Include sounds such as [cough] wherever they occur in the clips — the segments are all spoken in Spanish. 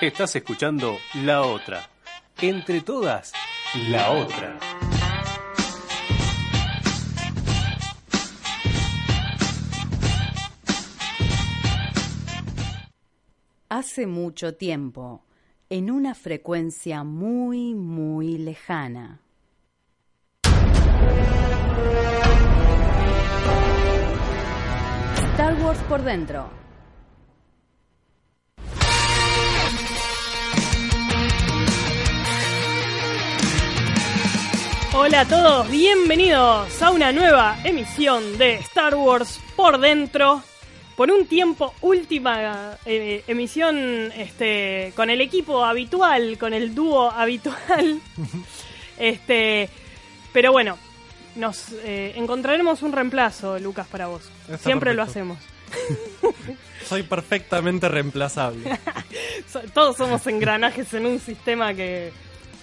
Estás escuchando La Otra. Entre todas, La Otra. Hace mucho tiempo, en una frecuencia muy, muy lejana. Star Wars por dentro. Hola a todos, bienvenidos a una nueva emisión de Star Wars por dentro. Por un tiempo, última eh, emisión este, con el equipo habitual, con el dúo habitual. [laughs] este, pero bueno, nos eh, encontraremos un reemplazo, Lucas, para vos. Está Siempre lo hacemos. [laughs] Soy perfectamente reemplazable. [laughs] Todos somos engranajes en un sistema que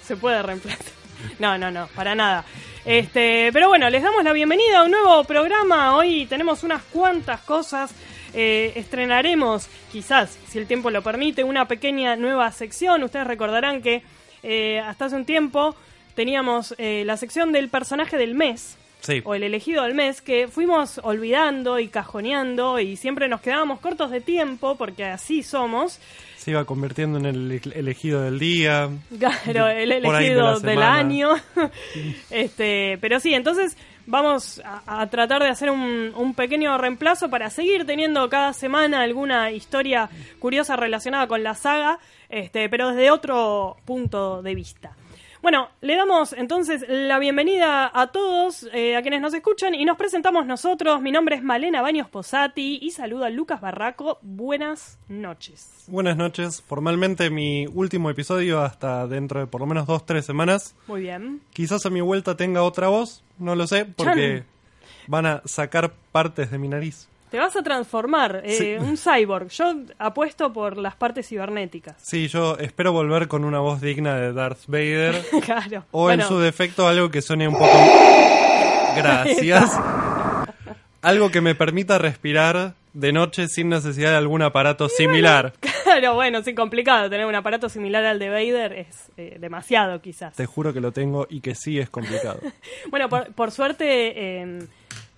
se puede reemplazar. [laughs] No, no, no, para nada. Este, pero bueno, les damos la bienvenida a un nuevo programa. Hoy tenemos unas cuantas cosas. Eh, estrenaremos, quizás, si el tiempo lo permite, una pequeña nueva sección. Ustedes recordarán que eh, hasta hace un tiempo teníamos eh, la sección del personaje del mes Sí. o el elegido del mes que fuimos olvidando y cajoneando y siempre nos quedábamos cortos de tiempo porque así somos. Se iba convirtiendo en el elegido del día. Claro, el de elegido del año. [laughs] este, pero sí, entonces vamos a, a tratar de hacer un, un pequeño reemplazo para seguir teniendo cada semana alguna historia curiosa relacionada con la saga, este, pero desde otro punto de vista. Bueno, le damos entonces la bienvenida a todos, eh, a quienes nos escuchan, y nos presentamos nosotros. Mi nombre es Malena Baños Posati y saludo a Lucas Barraco. Buenas noches. Buenas noches. Formalmente mi último episodio hasta dentro de por lo menos dos, tres semanas. Muy bien. Quizás a mi vuelta tenga otra voz, no lo sé, porque van a sacar partes de mi nariz. Te vas a transformar, eh, Sí. un cyborg. Yo apuesto por las partes cibernéticas. Sí, yo espero volver con una voz digna de Darth Vader. [laughs] claro. O Bueno, en su defecto algo que suene un poco... [laughs] Gracias. Algo que me permita respirar de noche sin necesidad de algún aparato similar. [laughs] Claro, bueno, sí, complicado. Tener un aparato similar al de Vader es eh, demasiado, quizás. Te juro que lo tengo y que sí es complicado. Bueno, por, por suerte, eh,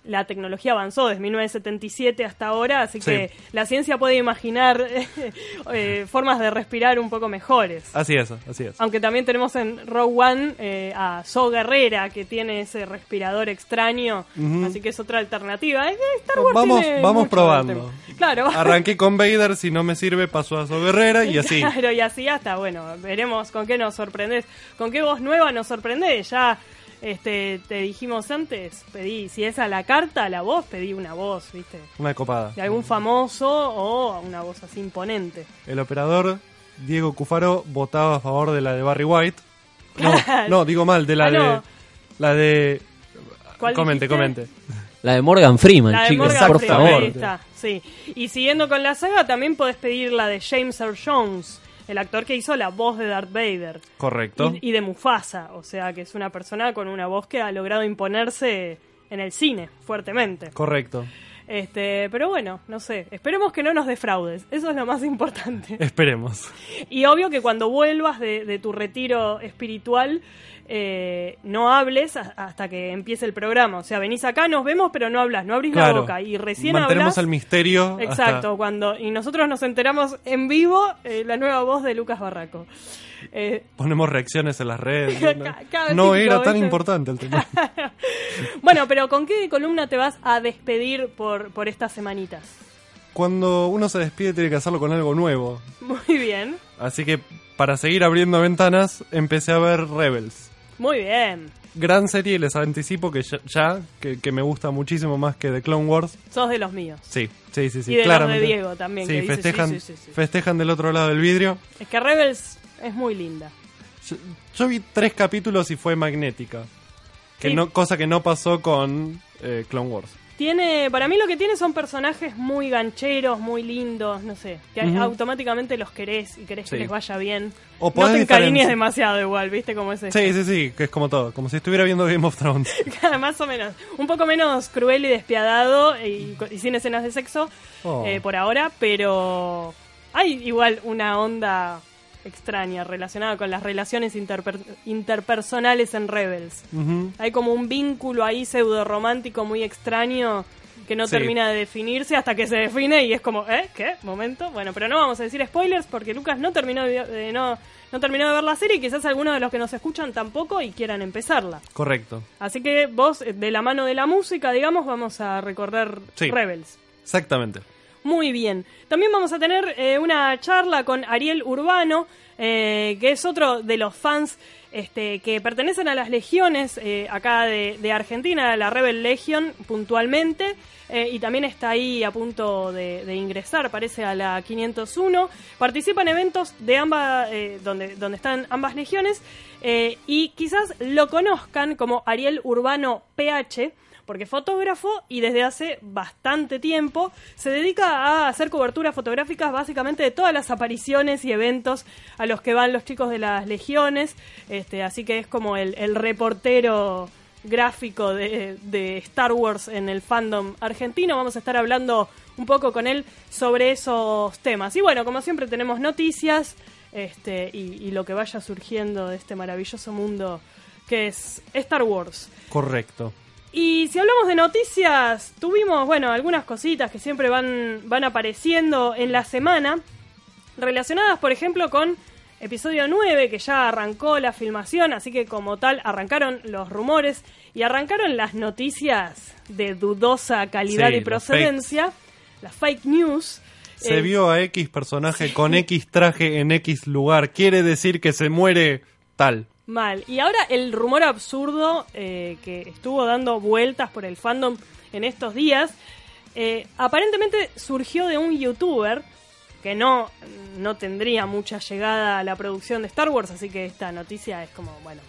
la tecnología avanzó desde 1977 hasta ahora, así Sí. que la ciencia puede imaginar [laughs] eh, formas de respirar un poco mejores. Así es, así es. Aunque también tenemos en Rogue One eh, a So Guerrera, que tiene ese respirador extraño, así que es otra alternativa. Eh, Star Wars Vamos, tiene vamos probando. Claro. [laughs] Arranqué con Vader, si no me sirve paso a So Guerrera y así. Claro, y así hasta, bueno, veremos con qué nos sorprendes, con qué voz nueva nos sorprendés. Ya este, te dijimos antes, pedí, si es a la carta, a la voz, pedí una voz, ¿viste? Una copada. De algún famoso o una voz así imponente. El operador Diego Cufaro votaba a favor de la de Barry White. No, [laughs] no, digo mal, de la Ah, de no. la de ¿Cuál comente, dijiste? comente. La de Morgan Freeman, La de chicos, Morgan por Freeman, favor. ahí está, sí. Y siguiendo con la saga, también podés pedir la de James Earl Jones, el actor que hizo la voz de Darth Vader. Correcto. Y, y de Mufasa, o sea que es una persona con una voz que ha logrado imponerse en el cine fuertemente. Correcto. Este, pero bueno, no sé, esperemos que no nos defraudes, eso es lo más importante. [laughs] Esperemos. Y obvio que cuando vuelvas de, de tu retiro espiritual, eh, no hables hasta que empiece el programa. O sea, venís acá, nos vemos, pero no hablas, no abrís la boca. Y recién Mantenemos el misterio. hasta- Exacto, cuando y nosotros nos enteramos en vivo eh, la nueva voz de Lucas Barraco. Eh, Ponemos reacciones en las redes. No, [laughs] era tan importante el tema. [laughs] bueno, pero ¿con qué columna te vas a despedir por, por estas semanitas? Cuando uno se despide tiene que hacerlo con algo nuevo. Muy bien, Así que para seguir abriendo ventanas empecé a ver Rebels. muy bien. Gran serie, les anticipo que ya, ya, que, que me gusta muchísimo más que The Clone Wars. Sos de los míos. Sí, sí, sí, sí. Y de los de Diego también, Sí, que festejan, sí, sí, sí, sí. festejan del otro lado del vidrio. Es que Rebels es muy linda. Yo, yo vi tres capítulos y fue magnética. Que Sí. no, cosa que no pasó con eh, Clone Wars. Tiene, para mí lo que tiene son personajes muy gancheros, muy lindos, no sé, que automáticamente los querés y querés Sí. que les vaya bien. O no te encariñes demasiado igual, ¿viste cómo es eso? Sí, sí, sí, que es como todo. Como si estuviera viendo Game of Thrones. [laughs] Más o menos. Un poco menos cruel y despiadado y, y sin escenas de sexo Oh. eh, por ahora, pero hay igual una onda extraña relacionada con las relaciones interper- interpersonales en Rebels. Hay como un vínculo ahí pseudo romántico muy extraño que no Sí. termina de definirse hasta que se define y es como, ¿eh? ¿Qué? ¿Momento? Bueno, pero no vamos a decir spoilers porque Lucas no terminó de, no, no terminó de ver la serie y quizás algunos de los que nos escuchan tampoco y quieran empezarla. Correcto. Así que vos, de la mano de la música, digamos, vamos a recorrer Sí. Rebels. Exactamente. Muy bien. También vamos a tener eh, una charla con Ariel Urbano, eh, que es otro de los fans este, que pertenecen a las legiones eh, acá de, de Argentina, la Rebel Legion puntualmente, y también está ahí a punto de, ingresar, parece, a la 501. Participa en eventos de ambas, donde, donde están ambas legiones, y quizás lo conozcan como Ariel Urbano PH, porque fotógrafo y desde hace bastante tiempo se dedica a hacer coberturas fotográficas básicamente de todas las apariciones y eventos a los que van los chicos de las legiones, este, así que es como el, reportero gráfico de, Star Wars en el fandom argentino. Vamos a estar hablando un poco con él sobre esos temas. Y bueno, como siempre tenemos noticias este, y lo que vaya surgiendo de este maravilloso mundo que es Star Wars. Correcto. Y si hablamos de noticias, tuvimos, bueno, algunas cositas que siempre van, van apareciendo en la semana, relacionadas, por ejemplo, con episodio 9, que ya arrancó la filmación, así que como tal arrancaron los rumores y arrancaron las noticias de dudosa calidad Sí, y las procedencia, las fake news. Se Eh, vio a X personaje con X traje en X lugar. Quiere decir que se muere tal. Mal. Y ahora el rumor absurdo eh, que estuvo dando vueltas por el fandom en estos días, eh, aparentemente surgió de un youtuber que no, no tendría mucha llegada a la producción de Star Wars, así que esta noticia es como, bueno,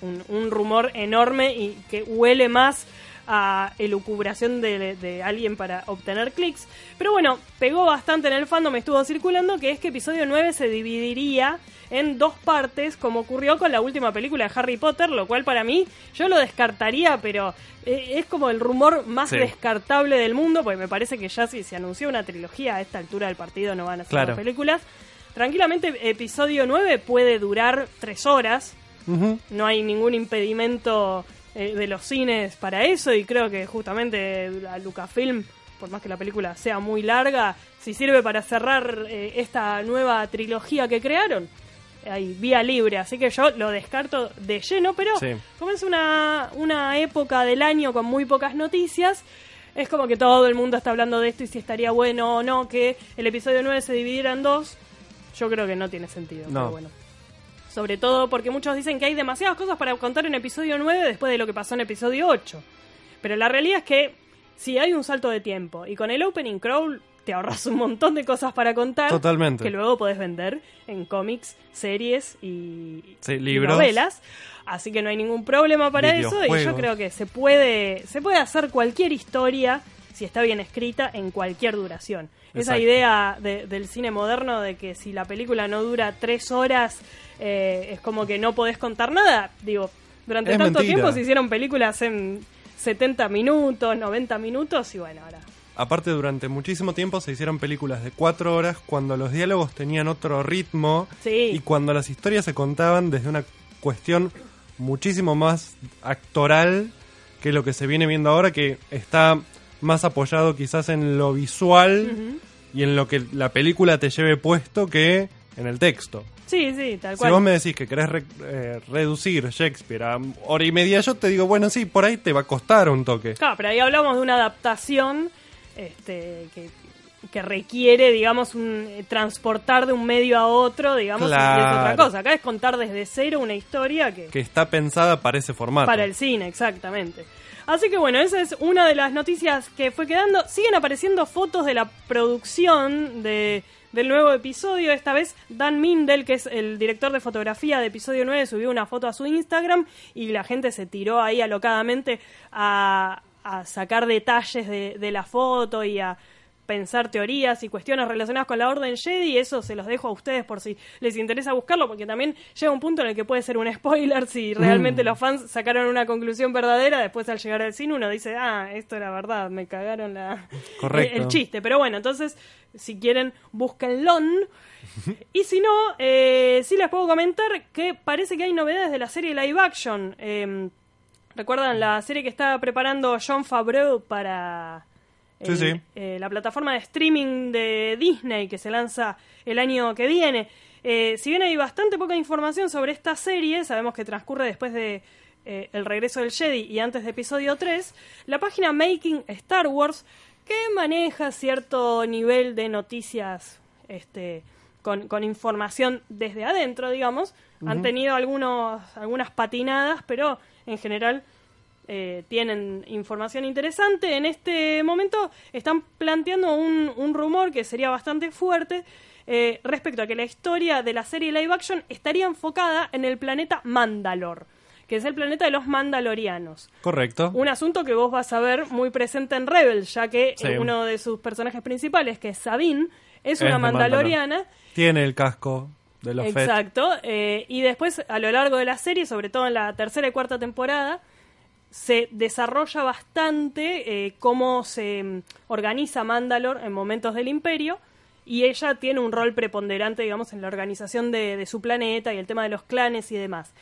un, un rumor enorme y que huele más a elucubración de, de alguien para obtener clics. Pero bueno, pegó bastante en el fandom, estuvo circulando que es que episodio 9 se dividiría en dos partes, como ocurrió con la última película de Harry Potter, lo cual para mí yo lo descartaría, pero eh, es como el rumor más Sí. descartable del mundo, porque me parece que ya si se anunció una trilogía a esta altura del partido no van a ser Claro. dos películas. Tranquilamente, episodio 9 puede durar tres horas, no hay ningún impedimento eh, de los cines para eso y creo que justamente la Lucasfilm, por más que la película sea muy larga, si sirve para cerrar eh, esta nueva trilogía que crearon, hay vía libre, así que yo lo descarto de lleno, pero Sí. como es una, una época del año con muy pocas noticias, es como que todo el mundo está hablando de esto y si estaría bueno o no que el episodio 9 se dividiera en dos, yo creo que no tiene sentido. No. Pero bueno. Sobre todo porque muchos dicen que hay demasiadas cosas para contar en episodio 9 después de lo que pasó en episodio 8. Pero la realidad es que si hay un salto de tiempo y con el opening crawl te ahorras un montón de cosas para contar Totalmente. que luego podés vender en cómics, series y, Sí, y libros. novelas. Así que no hay ningún problema para eso y yo creo que se puede se puede hacer cualquier historia si está bien escrita en cualquier duración. Esa idea de- del cine moderno de que si la película no dura tres horas eh, es como que no podés contar nada. Digo, durante Es tanto mentira. tiempo se hicieron películas en 70 minutos, 90 minutos y bueno, ahora... Aparte, durante muchísimo tiempo se hicieron películas de cuatro horas cuando los diálogos tenían otro ritmo Sí. y cuando las historias se contaban desde una cuestión muchísimo más actoral que lo que se viene viendo ahora, que está más apoyado quizás en lo visual y en lo que la película te lleve puesto que en el texto. Sí, sí, tal Si cual. vos me decís que querés re- eh, reducir Shakespeare a hora y media, yo te digo, bueno, sí, por ahí te va a costar un toque. Claro, pero ahí hablamos de una adaptación este, que, que requiere, digamos, un, eh, transportar de un medio a otro, digamos, y es Claro. otra cosa. Acá es contar desde cero una historia que, Que está pensada para ese formato. para el cine, exactamente. Así que bueno, esa es una de las noticias que fue quedando. Siguen apareciendo fotos de la producción de, del nuevo episodio. Esta vez Dan Mindel, que es el director de fotografía de episodio 9, subió una foto a su Instagram y la gente se tiró ahí alocadamente a, a sacar detalles de, de la foto y a pensar teorías y cuestiones relacionadas con la Orden Jedi, eso se los dejo a ustedes por si les interesa buscarlo, porque también llega un punto en el que puede ser un spoiler si realmente Mm. los fans sacaron una conclusión verdadera, después al llegar al cine uno dice, ah, esto era verdad, me cagaron la... [laughs] Correcto. el chiste. Pero bueno, entonces, si quieren, búsquenlo. Y si no, eh, sí les puedo comentar que parece que hay novedades de la serie live action. Eh, ¿Recuerdan la serie que está preparando John Favreau para Sí, el- sí. eh, la plataforma de streaming de Disney que se lanza el año que viene? Eh, si bien hay bastante poca información sobre esta serie, sabemos que transcurre después de eh, El regreso del Jedi y antes de episodio 3, la página Making Star Wars, que maneja cierto nivel de noticias este, con, con información desde adentro, digamos, han tenido algunos, algunas patinadas, pero en general eh, tienen información interesante. En este momento están planteando un, un rumor que sería bastante fuerte eh, respecto a que la historia de la serie live action estaría enfocada en el planeta Mandalor, que es el planeta de los Mandalorianos. Correcto. Un asunto que vos vas a ver muy presente en Rebels, ya que Sí. eh, uno de sus personajes principales, que es Sabine, es Es una Mandalor. Mandaloriana. Tiene el casco de los. Exacto. eh, y después, a lo largo de la serie, sobre todo en la tercera y cuarta temporada, se desarrolla bastante eh, cómo se mm, organiza Mandalor en momentos del Imperio. Y ella tiene un rol preponderante, digamos, en la organización de, de su planeta y el tema de los clanes y demás.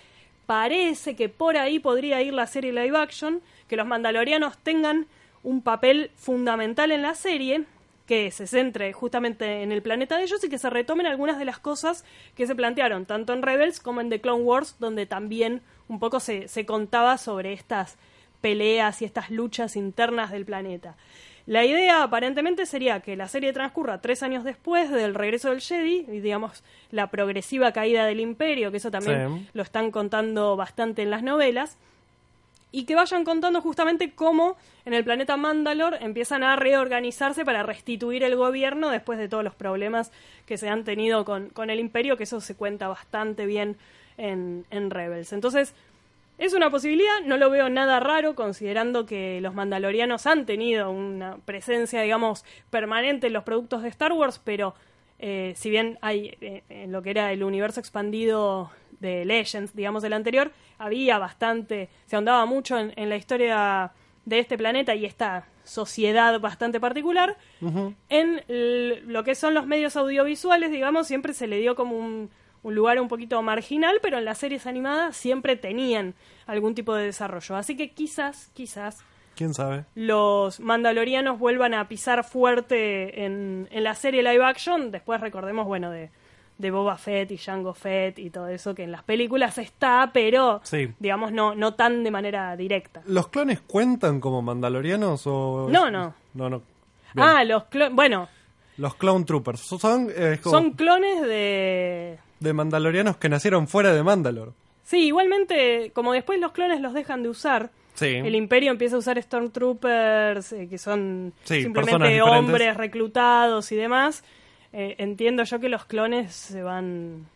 Parece que por ahí podría ir la serie live action, que los mandalorianos tengan un papel fundamental en la serie, que se centre justamente en el planeta de ellos y que se retomen algunas de las cosas que se plantearon, tanto en Rebels como en The Clone Wars, donde también un poco se, se contaba sobre estas peleas y estas luchas internas del planeta. La idea aparentemente sería que la serie transcurra tres años después del regreso del Jedi y digamos la progresiva caída del imperio, que eso también Sí. lo están contando bastante en las novelas, y que vayan contando justamente cómo en el planeta Mandalor empiezan a reorganizarse para restituir el gobierno después de todos los problemas que se han tenido con, con el imperio, que eso se cuenta bastante bien en, en Rebels. Entonces, es una posibilidad, no lo veo nada raro considerando que los mandalorianos han tenido una presencia, digamos, permanente en los productos de Star Wars, pero eh, si bien hay eh, en lo que era el universo expandido de Legends, digamos, del anterior, había bastante, se ahondaba mucho en, en la historia de este planeta y esta sociedad bastante particular. En lo que son los medios audiovisuales, digamos, siempre se le dio como un, un lugar un poquito marginal, pero en las series animadas siempre tenían algún tipo de desarrollo. Así que quizás, quizás ¿Quién sabe? los mandalorianos vuelvan a pisar fuerte en, en la serie live action. Después recordemos, bueno, de, de Boba Fett y Jango Fett y todo eso que en las películas está, pero Sí. digamos no, no tan de manera directa. ¿Los clones cuentan como mandalorianos o...? No, no. No, no. Bien. Ah, los clones, bueno, Los Clone Troopers. Son, eh, como son clones de... de mandalorianos que nacieron fuera de Mandalor. Sí, igualmente, como después los clones los dejan de usar, Sí. el imperio empieza a usar Stormtroopers, eh, que son Sí, simplemente hombres reclutados y demás. Eh, entiendo yo que los clones se van,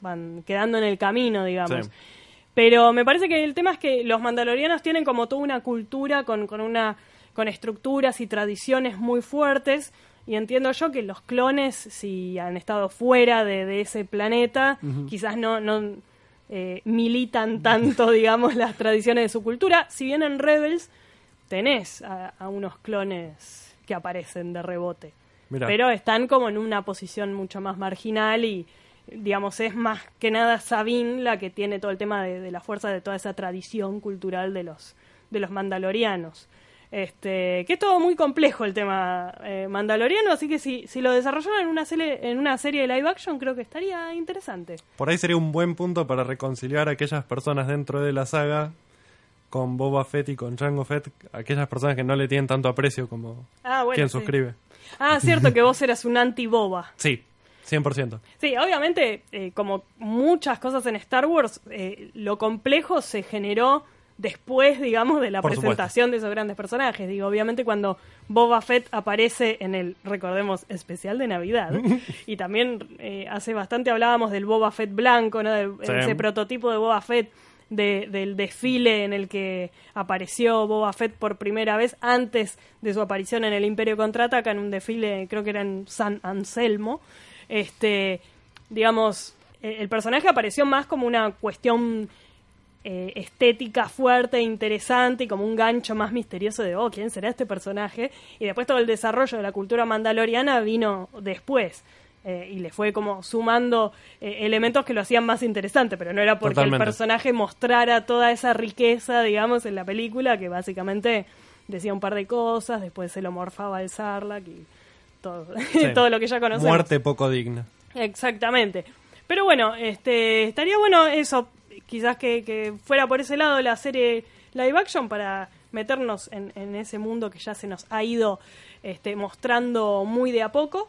van quedando en el camino, digamos. Sí. Pero me parece que el tema es que los mandalorianos tienen como toda una cultura con, con una con estructuras y tradiciones muy fuertes y entiendo yo que los clones si han estado fuera de, de ese planeta quizás no, no eh, militan tanto [laughs] digamos las tradiciones de su cultura si bien en Rebels tenés a, a unos clones que aparecen de rebote Mirá. pero están como en una posición mucho más marginal y digamos es más que nada Sabine la que tiene todo el tema de, de la fuerza de toda esa tradición cultural de los de los mandalorianos este que es todo muy complejo el tema eh, mandaloriano así que si, si lo desarrollaran en una serie en una serie de live action creo que estaría interesante Por ahí sería un buen punto para reconciliar a aquellas personas dentro de la saga con Boba Fett y con Jango Fett, aquellas personas que no le tienen tanto aprecio como ah bueno quien sí. suscribe. Ah cierto que vos eras un anti boba Sí, 100%. Sí, obviamente, eh, como muchas cosas en Star Wars, eh, lo complejo se generó después, digamos, de la Por presentación de esos grandes personajes. Digo, obviamente cuando Boba Fett aparece en el, recordemos, especial de Navidad, [laughs] y también eh, hace bastante hablábamos del Boba Fett blanco, ¿no? De- Sí. ese prototipo de Boba Fett de- del desfile en el que apareció Boba Fett por primera vez antes de su aparición en el Imperio Contraataca, en un desfile, creo que era en San Anselmo. Este, digamos, eh, el personaje apareció más como una cuestión eh, estética fuerte, interesante y como un gancho más misterioso de, oh, ¿quién será este personaje? Y después todo el desarrollo de la cultura mandaloriana vino después. Eh, y le fue como sumando eh, elementos que lo hacían más interesante, pero no era porque Totalmente. el personaje mostrara toda esa riqueza, digamos, en la película, que básicamente decía un par de cosas, después se lo morfaba el Sarlacc y todo, [laughs] Sí. todo lo que ya conocemos. Muerte poco digna. Exactamente. Pero bueno, este estaría bueno eso, quizás que, que fuera por ese lado la serie live action para meternos en, en ese mundo que ya se nos ha ido este, mostrando muy de a poco.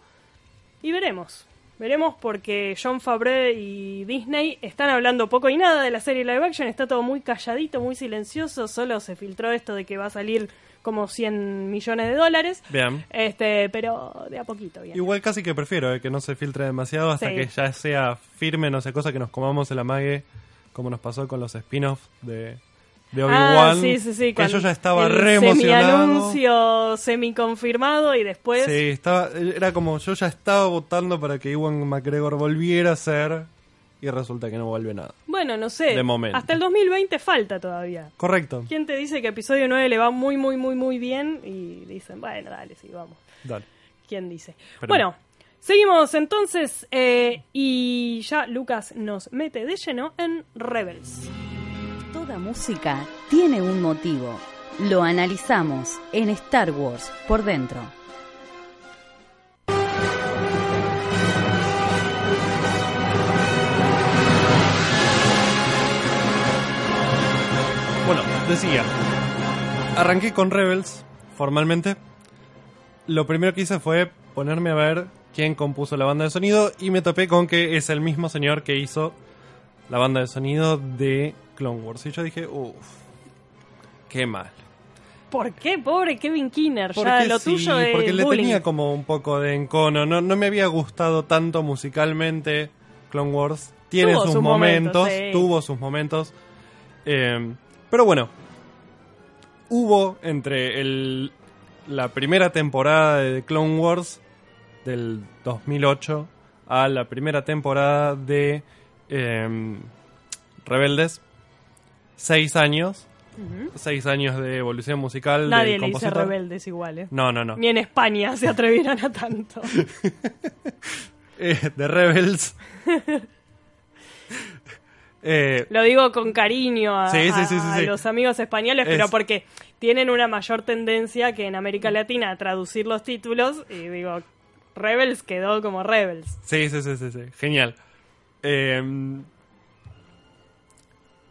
Y veremos. Veremos porque John Favreau y Disney están hablando poco y nada de la serie live action. Está todo muy calladito, muy silencioso. Solo se filtró esto de que va a salir como 100 millones de dólares. Bien. Este, pero de a poquito, bien. Igual casi que prefiero eh, que no se filtre demasiado hasta Sí. que ya sea firme, no sé, cosa que nos comamos el amague, como nos pasó con los spin-offs de, de Ah, sí, sí, sí. Que yo ya estaba re emocionado. Semi-anuncio semi-confirmado y después. Sí, estaba, era como yo ya estaba votando para que Iwan McGregor volviera a ser y resulta que no vuelve nada. Bueno, no sé. De momento. Hasta el 2020 falta todavía. Correcto. ¿Quién te dice que episodio 9 le va muy, muy, muy, muy bien? Y dicen, bueno, dale, sí, vamos. Dale. ¿Quién dice? Pero bueno, seguimos entonces eh, y ya Lucas nos mete de lleno en Rebels. Toda música tiene un motivo. Lo analizamos en Star Wars por dentro. Bueno, decía, arranqué con Rebels formalmente. Lo primero que hice fue ponerme a ver quién compuso la banda de sonido y me topé con que es el mismo señor que hizo la banda de sonido de Clone Wars. Y yo dije, uff, qué mal. ¿Por qué? Pobre Kevin Kinner. Ya Porque lo sí, tuyo es porque le bullying. tenía como un poco de encono. No, no me había gustado tanto musicalmente Clone Wars. Tiene Tuvo sus, sus momentos, momentos, sí. tuvo sus momentos. Eh, pero bueno, hubo entre el, la primera temporada de Clone Wars del 2008 a la primera temporada de eh, Rebeldes, seis años. Seis años de evolución musical Nadie del le dice rebeldes igual, ¿eh? No, no, no. Ni en España se atrevieran a tanto. [laughs] Eh, de Rebels. [laughs] Eh, Lo digo con cariño a, Sí, sí, a- sí, sí, a sí. los amigos españoles, Es- pero porque tienen una mayor tendencia que en América Latina a traducir los títulos y digo, Rebels quedó como Rebels. sí, sí, sí, sí, sí. Genial. Eh,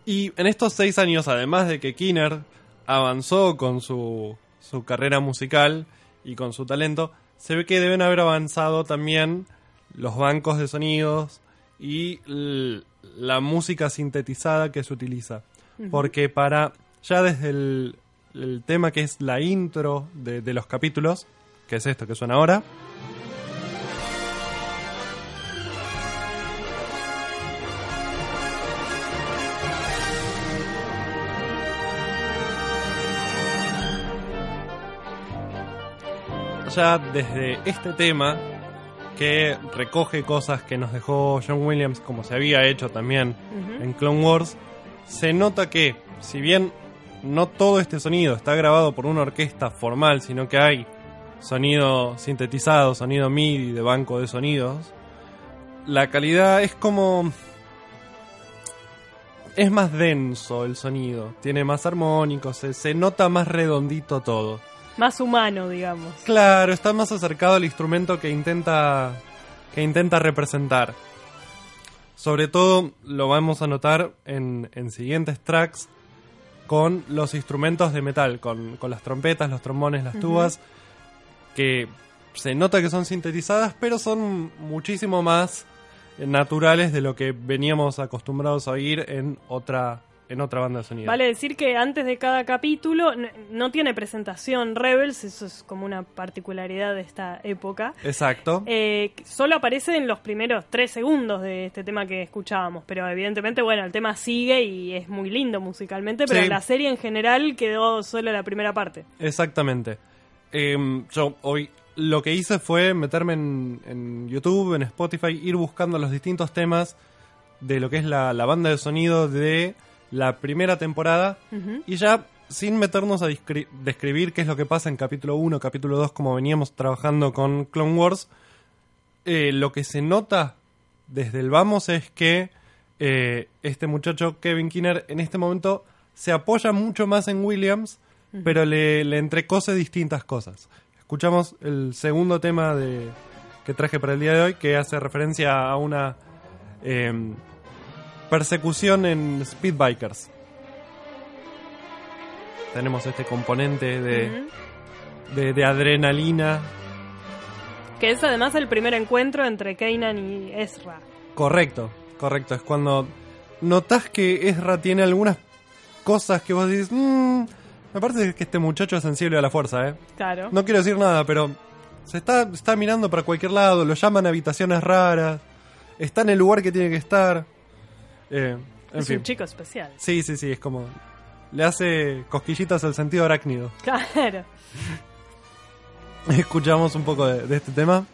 y en estos seis años, además de que Kinner avanzó con su, su carrera musical y con su talento, se ve que deben haber avanzado también los bancos de sonidos y la música sintetizada que se utiliza. Porque para, ya desde el, el tema que es la intro de, de los capítulos, que es esto que suena ahora, ya desde este tema que recoge cosas que nos dejó John Williams como se había hecho también en Clone Wars, se nota que si bien no todo este sonido está grabado por una orquesta formal, sino que hay sonido sintetizado, sonido MIDI de banco de sonidos, la calidad es como es más denso el sonido, tiene más armónicos, se, se nota más redondito todo. Más humano, digamos. Claro, está más acercado al instrumento que intenta que intenta representar. Sobre todo lo vamos a notar en, en siguientes tracks con los instrumentos de metal, con, con las trompetas, los trombones, las tubas, que se nota que son sintetizadas, pero son muchísimo más naturales de lo que veníamos acostumbrados a oír en otra en otra banda de sonido. Vale decir que antes de cada capítulo no tiene presentación Rebels, eso es como una particularidad de esta época. Exacto. Eh, solo aparece en los primeros tres segundos de este tema que escuchábamos, pero evidentemente, bueno, el tema sigue y es muy lindo musicalmente, pero Sí. la serie en general quedó solo la primera parte. Exactamente. Em, yo hoy lo que hice fue meterme en, en YouTube, en Spotify, ir buscando los distintos temas de lo que es la, la banda de sonido de la primera temporada y ya sin meternos a describir qué es lo que pasa en capítulo 1, capítulo 2, como veníamos trabajando con Clone Wars, eh, lo que se nota desde el vamos es que eh, este muchacho Kevin Kinner en este momento se apoya mucho más en Williams, pero le, le entrecose distintas cosas. Escuchamos el segundo tema de, que traje para el día de hoy, que hace referencia a una em, persecución en Speedbikers. Tenemos este componente de, de, de adrenalina. Que es además el primer encuentro entre Kanan y Ezra. Correcto, correcto. Es cuando notas que Ezra tiene algunas cosas que vos dices, "Mm, me parece que este muchacho es sensible a la fuerza, ¿eh? Claro. No quiero decir nada, pero se está, está mirando para cualquier lado, lo llaman a habitaciones raras, está en el lugar que tiene que estar. Eh, en es fin. un chico especial. Sí, sí, sí, es como... Le hace cosquillitas al sentido arácnido. [laughs] Claro. Escuchamos un poco de, de este tema.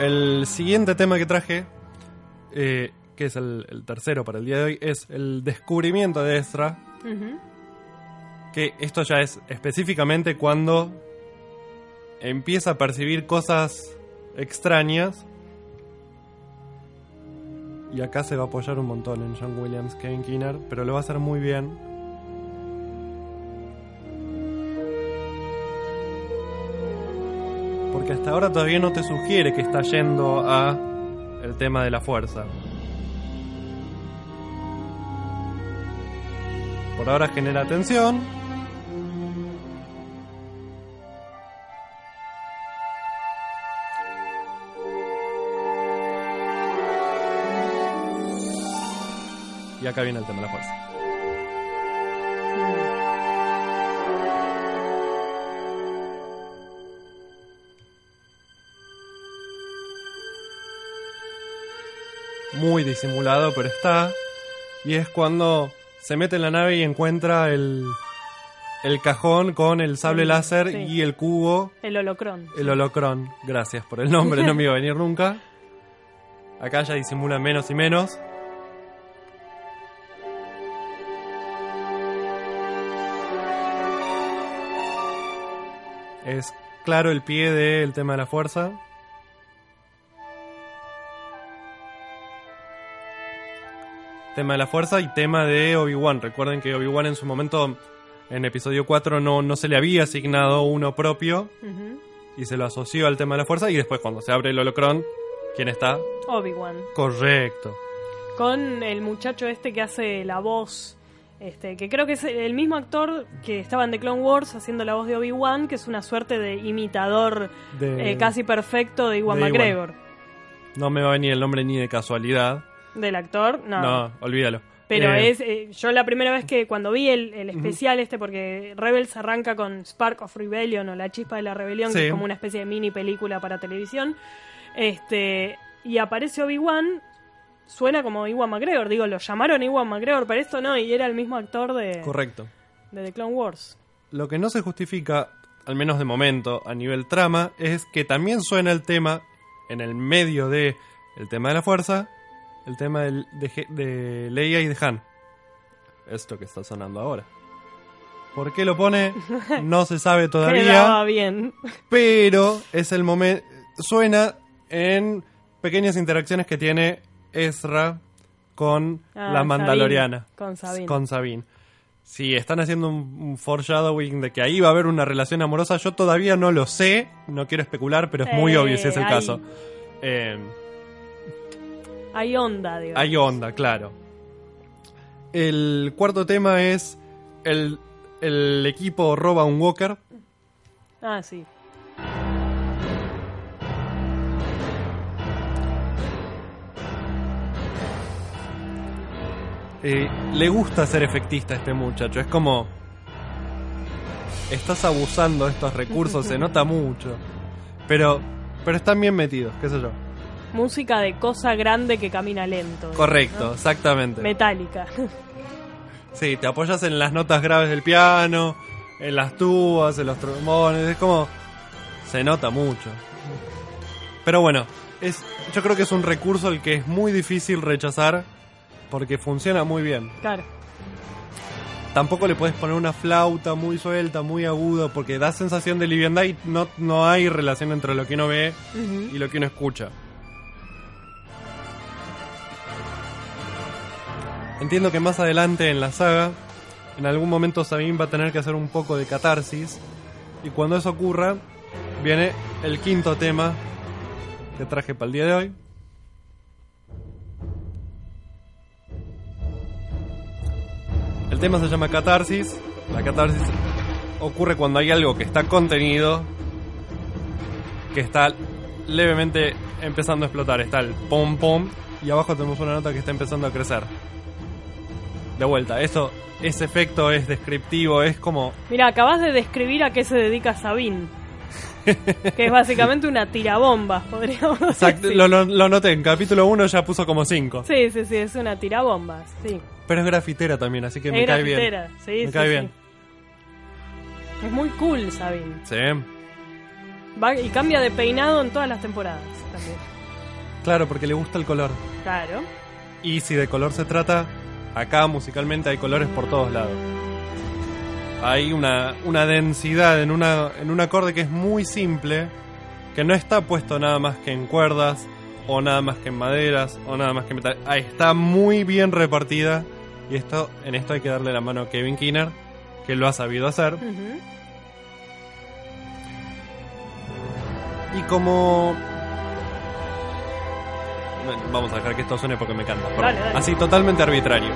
El siguiente tema que traje, eh, que es el, el tercero para el día de hoy, es el descubrimiento de Ezra que esto ya es específicamente cuando empieza a percibir cosas extrañas. Y acá se va a apoyar un montón en John Williams, Kevin Kinner, pero lo va a hacer muy bien. Porque hasta ahora todavía no te sugiere que está yendo a el tema de la fuerza. Por ahora genera tensión. Y acá viene el tema de la fuerza. Muy disimulado, pero está. Y es cuando se mete en la nave y encuentra el, el cajón con el sable Mm, láser sí. y el cubo, El holocrón. el holocrón. Gracias por el nombre, no me iba a venir nunca. Acá ya disimula menos y menos. Es claro el pie del tema de la fuerza. Tema de la fuerza y tema de Obi-Wan. Recuerden que Obi-Wan en su momento, en episodio 4, no, no se le había asignado uno propio y se lo asoció al tema de la fuerza. Y después, cuando se abre el holocrón, ¿quién está? Obi-Wan. Correcto. Con el muchacho este que hace la voz. Este, que creo que es el mismo actor que estaba en The Clone Wars haciendo la voz de Obi-Wan, que es una suerte de imitador De- eh, casi perfecto de Iwan de. McGregor. No me va a venir el nombre ni de casualidad. Del actor, no. No, olvídalo. Pero Eh, es, eh, yo la primera vez que cuando vi el, el especial este, porque Rebels arranca con Spark of Rebellion o La Chispa de la Rebelión, que es como una especie de mini película para televisión, este y aparece Obi-Wan, suena como Iwan McGregor, digo, lo llamaron Iwan McGregor para esto, no, y era el mismo actor de, Correcto. de The Clone Wars. Lo que no se justifica, al menos de momento, a nivel trama, es que también suena el tema en el medio de el tema de la fuerza, el tema de, Leia y de Han. Esto que está sonando ahora. ¿Por qué lo pone? [laughs] No se sabe todavía, bien. pero es el momento. Suena en pequeñas interacciones que tiene Ezra con Ah, la Mandaloriana. Sabine, con Sabine. Con Sabine. Si están haciendo un, un foreshadowing de que ahí va a haber una relación amorosa, yo todavía no lo sé, no quiero especular, pero es muy Eh, obvio si es el caso. Eh, Hay onda, digo. hay onda, claro. El cuarto tema es el, el equipo roba un Walker. Ah, sí. Eh, le gusta ser efectista a este muchacho. Es como. Estás abusando de estos recursos, se nota mucho. Pero. Pero están bien metidos, qué sé yo. Música de cosa grande que camina lento. Correcto, ¿no? exactamente. Metálica. Sí, te apoyas en las notas graves del piano, en las tubas, en los trombones, es como se nota mucho. Pero bueno, es yo creo que es un recurso al que es muy difícil rechazar porque funciona muy bien. claro. Tampoco le puedes poner una flauta muy suelta, muy aguda, porque da sensación de liviandad y no, no hay relación entre lo que uno ve y lo que uno escucha. Entiendo que más adelante en la saga, en algún momento Sabine va a tener que hacer un poco de catarsis. Y cuando eso ocurra, viene el quinto tema que traje para el día de hoy. El tema se llama catarsis. La catarsis ocurre cuando hay algo que está contenido, que está levemente empezando a explotar. Está el pom pom y abajo tenemos una nota que está empezando a crecer. De vuelta, eso, ese efecto es descriptivo, es como Mira, acabas de describir a qué se dedica Sabine. que es básicamente una tirabombas, podríamos [laughs] Exacto, decir. lo, lo- lo noté, en capítulo 1 ya puso como 5. Sí, sí, sí, es una tirabombas, sí. Pero es grafitera también, así que es me cae bien. sí, Me sí, cae sí. bien. Es muy cool Sabine. Sí. Va- y cambia de peinado en todas las temporadas también. Claro, porque le gusta el color. Claro. Y si de color se trata, acá musicalmente hay colores por todos lados. Hay una, una densidad en, una, en un acorde que es muy simple, que no está puesto nada más que en cuerdas, o nada más que en maderas, o nada más que en metal. Ahí está muy bien repartida, y esto, en esto hay que darle la mano a Kevin Kinner, que lo ha sabido hacer. Y como... Vamos a dejar que esto suene porque me canta. perdón. Dale, dale. Así totalmente arbitrario.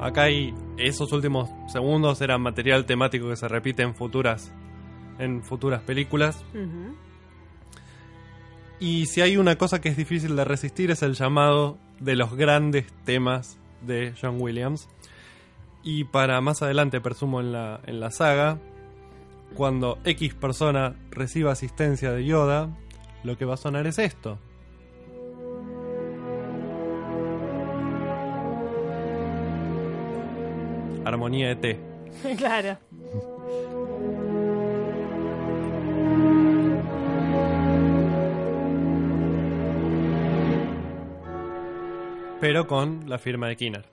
Acá hay esos últimos segundos eran material temático que se repite en futuras en futuras películas. Ujú. Y si hay una cosa que es difícil de resistir es el llamado de los grandes temas de John Williams. Y para más adelante, presumo en la, en la saga, cuando X persona reciba asistencia de Yoda, lo que va a sonar es esto. Armonía de T. [laughs] claro. Pero con la firma de Kinner.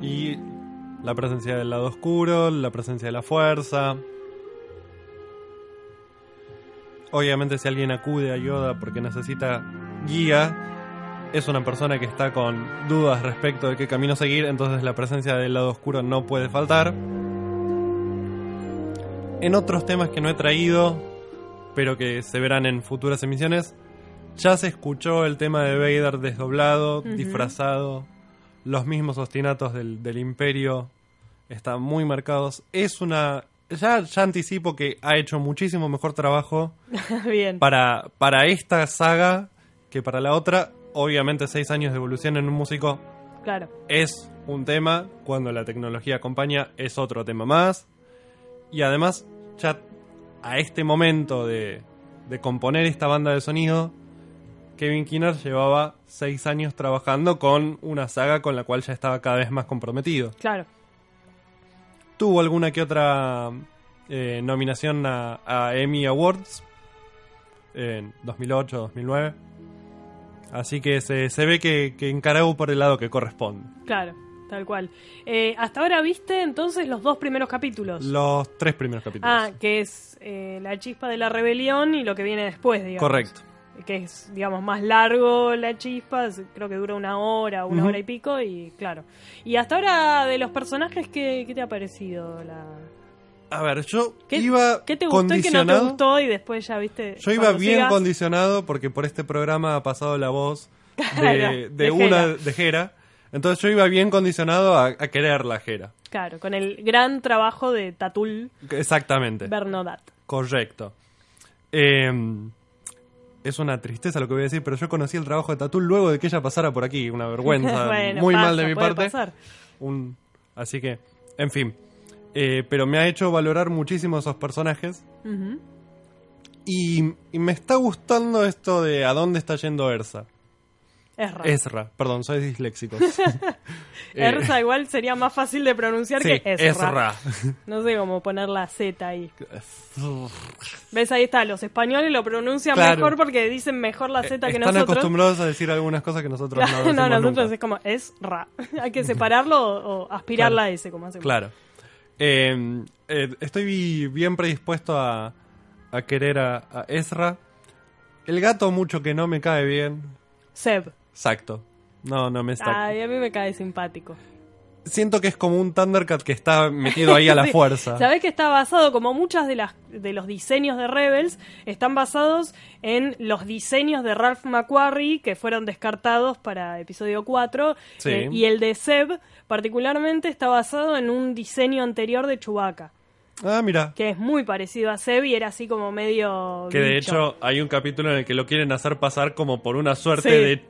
Y la presencia del lado oscuro, la presencia de la fuerza. Obviamente si alguien acude a Yoda porque necesita guía, es una persona que está con dudas respecto de qué camino seguir, entonces la presencia del lado oscuro no puede faltar. En otros temas que no he traído, pero que se verán en futuras emisiones, ya se escuchó el tema de Vader desdoblado, disfrazado, los mismos ostinatos del, del imperio están muy marcados. Es una... Ya, ya anticipo que ha hecho muchísimo mejor trabajo [laughs] Bien. para, para esta saga que para la otra. Obviamente seis años de evolución en un músico Claro. es un tema, cuando la tecnología acompaña es otro tema más. Y además, ya a este momento de, de componer esta banda de sonido, Kevin Kinner llevaba seis años trabajando con una saga con la cual ya estaba cada vez más comprometido. Claro. Tuvo alguna que otra eh, nominación a, a Emmy Awards en 2008, 2009. Así que se, se ve que, que encaró por el lado que corresponde. Claro. tal cual. Eh, hasta ahora viste entonces los dos primeros capítulos. Los tres primeros capítulos. Ah, que es eh, la chispa de la rebelión y lo que viene después, digamos. Correcto. Que es, digamos, más largo la chispa, creo que dura una hora, una Ujú. hora y pico, y claro. Y hasta ahora, de los personajes, ¿qué, qué te ha parecido? La... A ver, yo ¿Qué, iba qué te gustó y qué no te gustó? Y después ya viste. Yo iba bien sigas- condicionado porque por este programa ha pasado la voz [laughs] de, Claro, de de una Jera. de Jera. Entonces yo iba bien condicionado a, a querer la Jera. Claro, con el gran trabajo de Tatul Exactamente. Bernodat. Correcto. Eh, es una tristeza lo que voy a decir, pero yo conocí el trabajo de Tatul luego de que ella pasara por aquí. Una [laughs] vergüenza. Bueno, muy pasa, mal de mi parte. pasar. Un, así que, en fin. Eh, pero me ha hecho valorar muchísimo esos personajes. Y, y me está gustando esto de a dónde está yendo Ersa. Es raro. Ezra, perdón, soy disléxico. [laughs] [laughs] Eh, Erza igual sería más fácil de pronunciar sí, que Ezra. Ezra. [laughs] No sé cómo poner la Z ahí. ¿Ves? Ahí está. Los españoles lo pronuncian Claro. mejor porque dicen mejor la Z que Están nosotros. acostumbrados a decir algunas cosas que nosotros no, no, nosotros nunca. es como es ra. Hay que separarlo o, o aspirar Claro. la S, como hacemos. Claro. Eh, eh, estoy bien predispuesto a, a querer a, a Ezra. El gato mucho que no me cae bien. Seb. Exacto. No, no me está. Ay, a mí me cae simpático. Siento que es como un Thundercat que está metido ahí a la [laughs] Sí. fuerza. Sabés que está basado, como muchas de las de los diseños de Rebels, están basados en los diseños de Ralph McQuarrie que fueron descartados para episodio 4. Sí. eh, y el de Seb, particularmente, está basado en un diseño anterior de Chewbacca, Ah, mira. que es muy parecido a Seb y era así como medio. Que de hecho hay un capítulo en el que lo quieren hacer pasar como por una suerte Sí. de,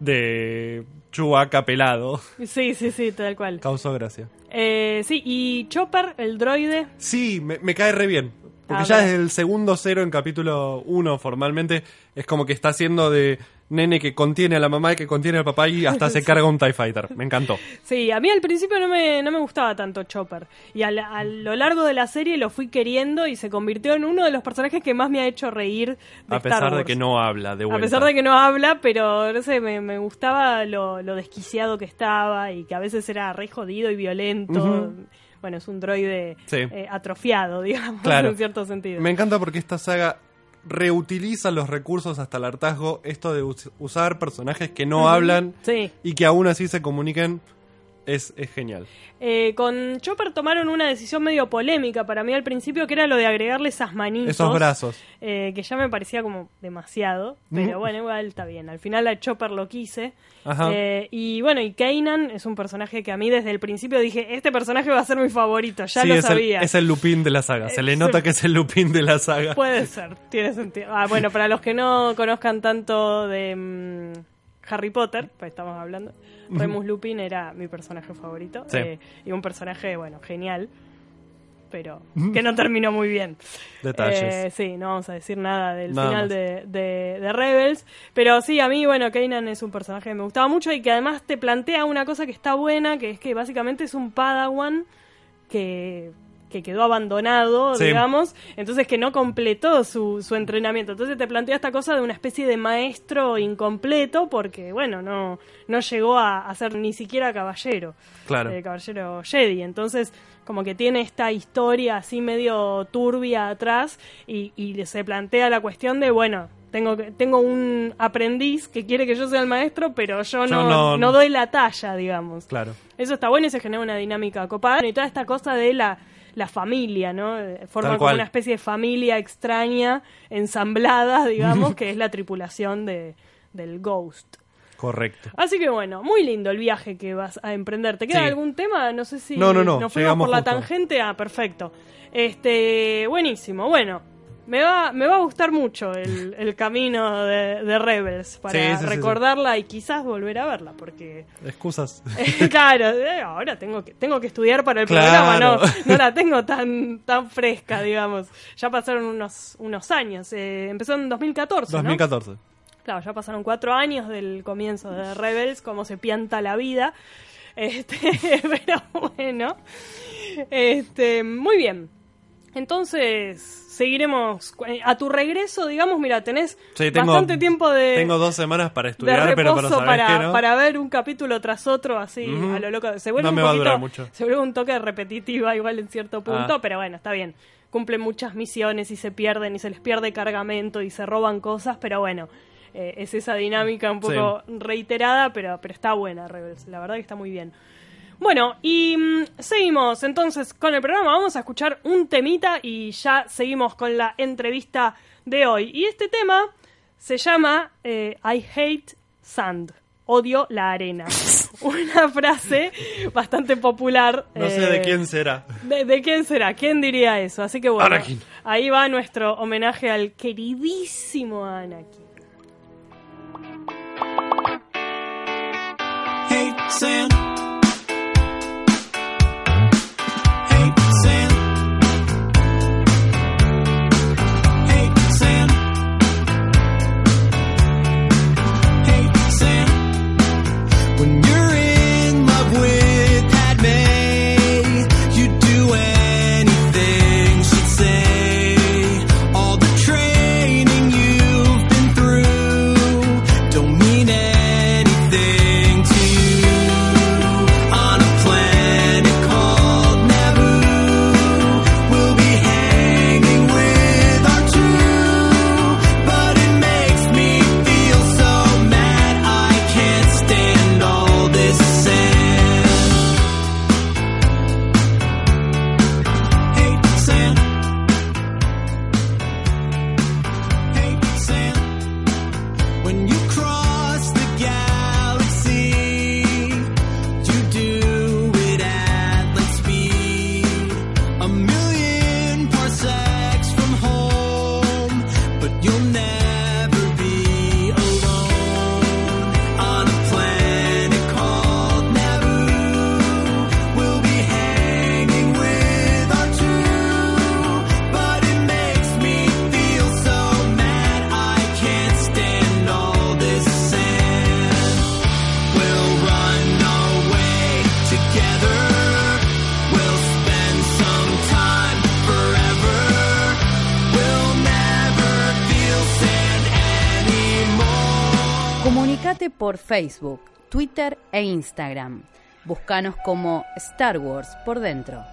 de Chewbacca pelado. Sí, sí, sí, tal cual. Causó gracia. Eh, sí, y Chopper, el droide. Sí, me, me cae re bien. Porque ya desde el segundo cero en capítulo 1 formalmente es como que está haciendo de nene que contiene a la mamá y que contiene al papá y hasta se [laughs] carga un TIE Fighter. Me encantó. Sí, a mí al principio no me, no me gustaba tanto Chopper. Y a, la- a lo largo de la serie lo fui queriendo y se convirtió en uno de los personajes que más me ha hecho reír de A Star pesar de que no habla de A vuelta. pesar de que no habla, pero no sé, me, me gustaba lo, lo desquiciado que estaba y que a veces era re jodido y violento. Bueno, es un droide Sí. eh, atrofiado, [laughs] digamos, Claro. en cierto sentido. Me encanta porque esta saga reutiliza los recursos hasta el hartazgo. Esto de us- usar personajes que no hablan Sí. y que aún así se comuniquen es, es genial. Eh, con Chopper tomaron una decisión medio polémica para mí al principio, que era lo de agregarle esas manitos. Esos brazos. eh, que ya me parecía como demasiado, pero bueno, igual está bien. Al final a Chopper lo quise. Ajá. Eh, y bueno, y Kanan es un personaje que a mí desde el principio dije, este personaje va a ser mi favorito, ya sí, lo es sabía. El, es el Lupin de la saga. Se le Es nota que es el Lupin de la saga. Puede ser, tiene sentido. Ah, bueno, para los que no conozcan tanto de mm, Harry Potter, pues estamos hablando, Remus Lupin era mi personaje favorito. Sí. eh, y un personaje, bueno, genial, pero que no terminó muy bien. Detalles. Eh, sí, no vamos a decir nada del Nada final de, de- de Rebels. Pero sí, a mí, bueno, Kanan es un personaje que me gustaba mucho y que además te plantea una cosa que está buena, que es que básicamente es un Padawan que, que quedó abandonado, Sí. digamos, entonces que no completó su, su entrenamiento. Entonces te plantea esta cosa de una especie de maestro incompleto porque, bueno, no, no llegó a, a ser ni siquiera caballero Claro. eh, caballero Jedi. Entonces, como que tiene esta historia así medio turbia atrás y, y se plantea la cuestión de, bueno, tengo, tengo un aprendiz que quiere que yo sea el maestro, pero yo, Yo no, no- no doy la talla, digamos. Claro. Eso está bueno y se genera una dinámica copada. Y toda esta cosa de la, la familia, ¿no? Eh, Forma Tal como una especie de familia extraña, ensamblada, [laughs] digamos, que es la tripulación de, del Ghost. Correcto. Así que bueno, muy lindo el viaje que vas a emprender. ¿Te queda Sí. algún tema? No sé si No, no, no, nos fuimos llegamos por la justo. tangente. Ah, perfecto. Este, buenísimo. Bueno, me va, me va a gustar mucho el, el camino de, de Rebels para Sí, sí, sí, sí. recordarla y quizás volver a verla, porque [laughs] Excusas. [laughs] claro, eh, ahora tengo que tengo que estudiar para el Claro. programa, no, [laughs] no la tengo tan tan fresca, digamos. Ya pasaron unos unos años. eh, empezó en 2014, ¿no? 2014. Claro, ya pasaron cuatro años del comienzo de Rebels, cómo se pianta la vida. Este, pero bueno. Este, muy bien. Entonces, seguiremos. eh, A tu regreso, digamos, mira, tenés Sí, tengo, bastante tiempo de, tengo dos semanas para estudiar, pero, para, que no. para ver un capítulo tras otro, así, a lo loco. Se vuelve No un me va a poquito- durar mucho. Se vuelve un toque repetitiva, igual en cierto punto, Ah. pero bueno, está bien. Cumplen muchas misiones y se pierden y se les pierde cargamento y se roban cosas, pero bueno. eh, es esa dinámica un poco reiterada, pero, pero está buena, Rebels. La verdad que está muy bien. Bueno, y mm, seguimos entonces con el programa. Vamos a escuchar un temita y ya seguimos con la entrevista de hoy. Y este tema se llama eh, I hate sand. Odio la arena. [laughs] Una frase bastante popular. No sé eh, de quién será. ¿De, de quién será? ¿Quién diría eso? Así que bueno, Anakin. ahí va nuestro homenaje al queridísimo Anakin. hate sand. Por Facebook, Twitter e Instagram. Búscanos como Star Wars por dentro.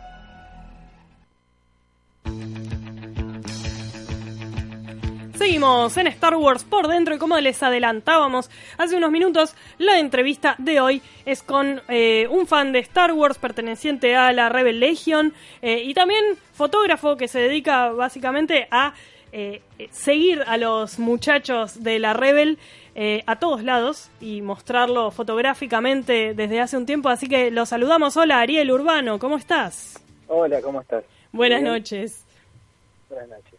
Seguimos en Star Wars por dentro y como les adelantábamos hace unos minutos, la entrevista de hoy es con eh, un fan de Star Wars perteneciente a la Rebel Legion eh, y también fotógrafo que se dedica básicamente a eh, seguir a los muchachos de la Rebel eh, a todos lados y mostrarlo fotográficamente desde hace un tiempo. Así que lo saludamos. Hola Ariel Urbano, ¿cómo estás? Hola, ¿cómo estás? Buenas Bien. noches. Buenas noches.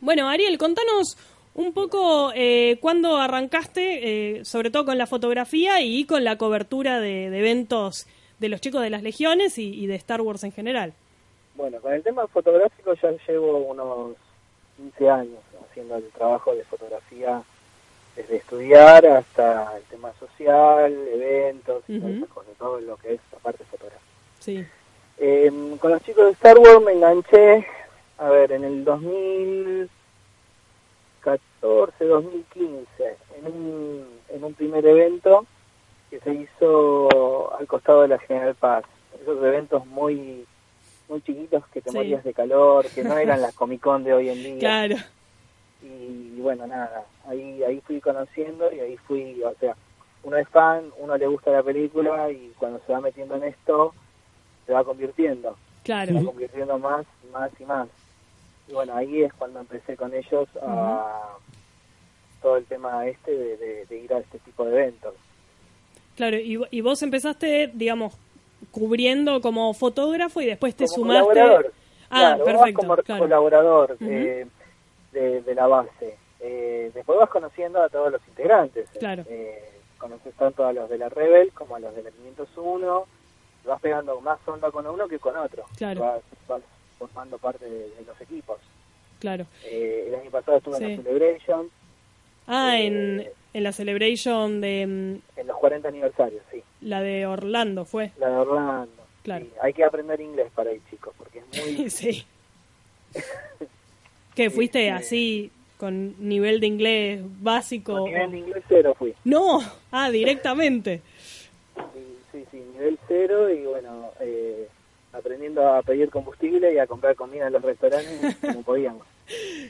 Bueno, Ariel, contanos un poco eh, cuándo arrancaste, eh, sobre todo con la fotografía y con la cobertura de, de eventos de los chicos de las legiones y, y de Star Wars en general. Bueno, con el tema fotográfico ya llevo unos 15 años haciendo el trabajo de fotografía desde estudiar hasta el tema social, eventos, y todas Ujú. esas cosas, todo lo que es la parte fotográfica. Sí. Eh, con los chicos de Star Wars me enganché, a ver, en el 2014, 2015, en un, en un primer evento que se hizo al costado de la General Paz. Esos eventos muy muy chiquitos que te Sí. morías de calor, que no eran las Comic Con de hoy en día. [laughs] Claro, Y, bueno, nada, ahí ahí fui conociendo y ahí fui, o sea, uno es fan, uno le gusta la película y cuando se va metiendo en esto, se va convirtiendo claro. va convirtiendo más, más y más. Y bueno, ahí es cuando empecé con ellos a todo el tema este de, de- de ir a este tipo de eventos. Claro, y, y vos empezaste, digamos, cubriendo como fotógrafo y después te Como sumaste. colaborador. Ah, Claro, perfecto. como claro. colaborador eh, de, de la base. Eh, después vas conociendo a todos los integrantes. Claro. Eh, conoces tanto a los de la Rebel como a los de la 501. y Vas pegando más onda con uno que con otro. Claro. Vas, vas formando parte de, de los equipos. Claro. Eh, el año pasado estuve Sí. en la Celebration, Ah, Eh, en, en la celebration de mm, en los 40 aniversarios, sí. la de Orlando fue. La de Orlando. Claro. Sí, hay que aprender inglés para ir, chicos, porque es muy, [laughs] sí. [laughs] ¿Qué, fuiste Sí. así con nivel de inglés básico? Con nivel de inglés cero fui. No, ah, directamente. Sí, sí, sí, nivel cero y bueno, eh, aprendiendo a pedir combustible y a comprar comida en los restaurantes [laughs] como podíamos.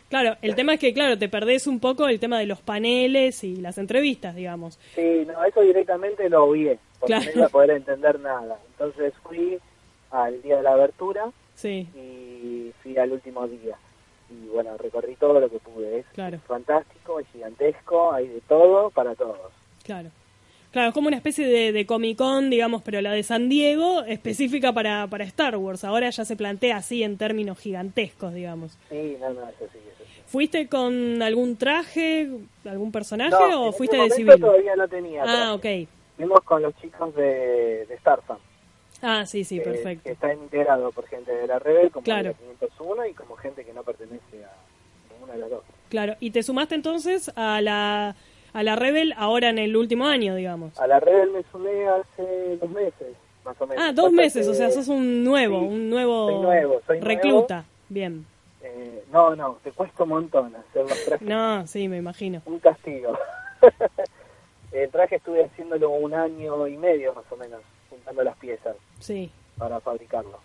Claro, el tema es que, claro, te perdés un poco el tema de los paneles y las entrevistas, digamos. Sí, no, eso directamente lo obvié, porque Claro. no iba a poder entender nada. Entonces fui al día de la abertura Sí, y fui al último día. Y bueno, recorrí todo lo que pude. Es Claro. fantástico, es gigantesco, hay de todo para todos. claro. Claro, es como una especie de, de Comic Con, digamos, pero la de San Diego, específica para, para Star Wars. Ahora ya se plantea así en términos gigantescos, digamos. Sí, no, no, eso sí, eso sí. ¿Fuiste con algún traje, algún personaje No, o en fuiste ese de civil? todavía no tenía. Ah, traje. ok. Fuimos con los chicos de, de Starfam. Ah, sí, sí, que- perfecto. Que está integrado por gente de la Rebel, como Claro. de la 501 y como gente que no pertenece a ninguna de las dos. Claro, y te sumaste entonces a la, a la Rebel ahora en el último año, digamos. A la Rebel me sumé hace dos meses, más o menos. Ah, dos meses, o sea, sos un nuevo, Sí, un nuevo, soy nuevo, soy recluta. Bien. Eh, no, no, te cuesta un montón hacer los trajes. No, sí, me imagino. Un castigo. [laughs] El traje estuve haciéndolo un año y medio más o menos, las piezas Sí. para fabricarlo.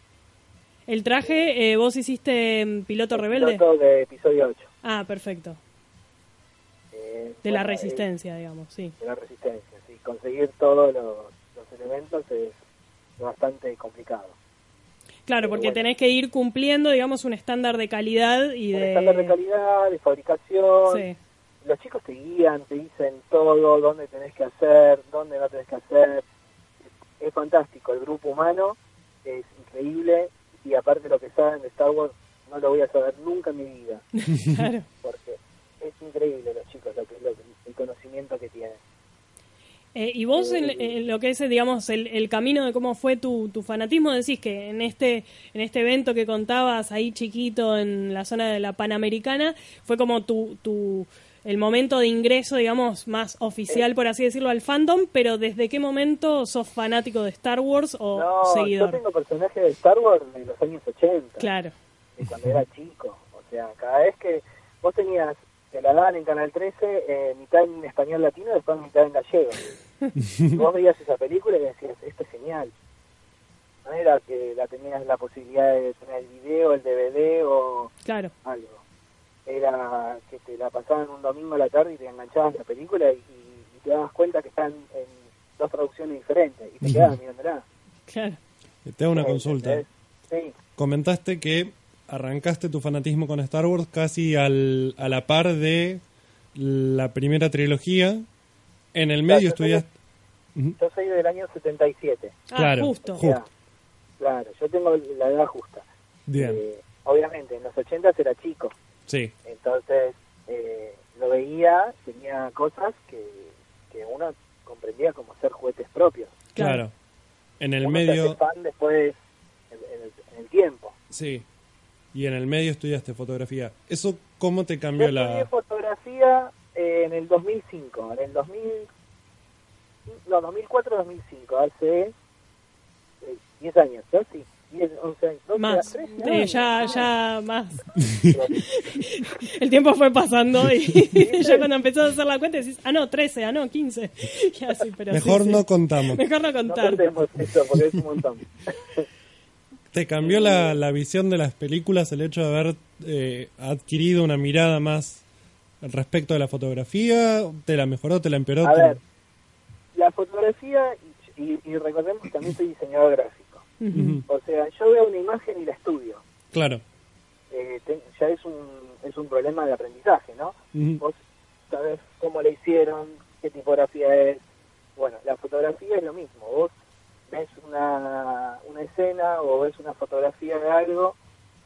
El traje, eh, vos hiciste piloto rebelde. Piloto de episodio 8. Ah, perfecto. Eh, De la bueno, resistencia, digamos, sí. eh, de la resistencia, sí. Conseguir todos los, los elementos es bastante complicado. Claro, porque bueno. tenés que ir cumpliendo, digamos, un estándar de calidad y Un de... estándar de calidad, de fabricación. Sí, Los chicos te guían, te dicen todo, dónde tenés que hacer, dónde no tenés que hacer. Es, fantástico, el grupo humano es increíble y aparte lo que saben de Star Wars no lo voy a saber nunca en mi vida, [laughs] claro. porque es increíble los chicos, lo que, lo el conocimiento que tienen. Eh, y vos, en, en lo que es, digamos, el, el camino de cómo fue tu, tu fanatismo, decís que en este, en este evento que contabas ahí chiquito en la zona de la Panamericana, fue como tu, tu, el momento de ingreso, digamos, más oficial, por así decirlo, al fandom, pero ¿desde qué momento sos fanático de Star Wars o No, seguidor? yo tengo personajes de Star Wars de los años 80. Claro, de cuando era chico. O sea, cada vez que vos tenías, te la daban en Canal 13, eh, mitad en español latino y después mitad en gallego. y [laughs] vos veías esa película y decías, esto es genial. No era que la tenías la posibilidad de tener el video, el DVD o claro. algo. Era que te la pasaban un domingo a la tarde y te enganchabas en la película y, y te dabas cuenta que están en dos traducciones diferentes y te quedabas mirándola. Claro. Te hago una Eh, consulta. Sí. Comentaste que arrancaste tu fanatismo con Star Wars casi al, a la par de la primera trilogía. En el medio Claro, yo estudiaste... Yo soy del año 77. Ah, Claro. justo. O sea, claro, yo tengo la edad justa. Bien, Eh, obviamente, en los 80 era chico, sí. entonces eh, lo veía, tenía cosas que, que uno comprendía como ser juguetes propios. Claro. En el uno se medio... hace fan después, en, en el, en el tiempo. Sí. Y en el medio estudiaste fotografía. ¿Eso cómo te Yo cambió estudié la...? fotografía eh, en el 2005, en el 2000, no, 2004-2005, hace eh, 10 años, ¿no? Sí, 10, 11 años. 12, Más. 13 Eh, años. ya, ya, más. [laughs] El tiempo fue pasando y [laughs] ya cuando empezó a hacer la cuenta decís, ah, no, 13, ah, no, 15. Y así, pero sí, Mejor sí. no contamos. Mejor no No contar. contemos eso porque es un montón. [laughs] ¿Te cambió la, la visión de las películas el hecho de haber eh, adquirido una mirada más respecto de la fotografía? ¿Te la mejoró, te la empeoró? A ¿Te- ver, la fotografía, y, y- y recordemos que también soy diseñador gráfico. O sea, yo veo una imagen y la estudio. Claro. Eh, te- ya es un, es un problema de aprendizaje, ¿no? Ujú. Vos sabés cómo la hicieron, qué tipografía es. Bueno, la fotografía es lo mismo. Vos ves una, una escena o ves una fotografía de algo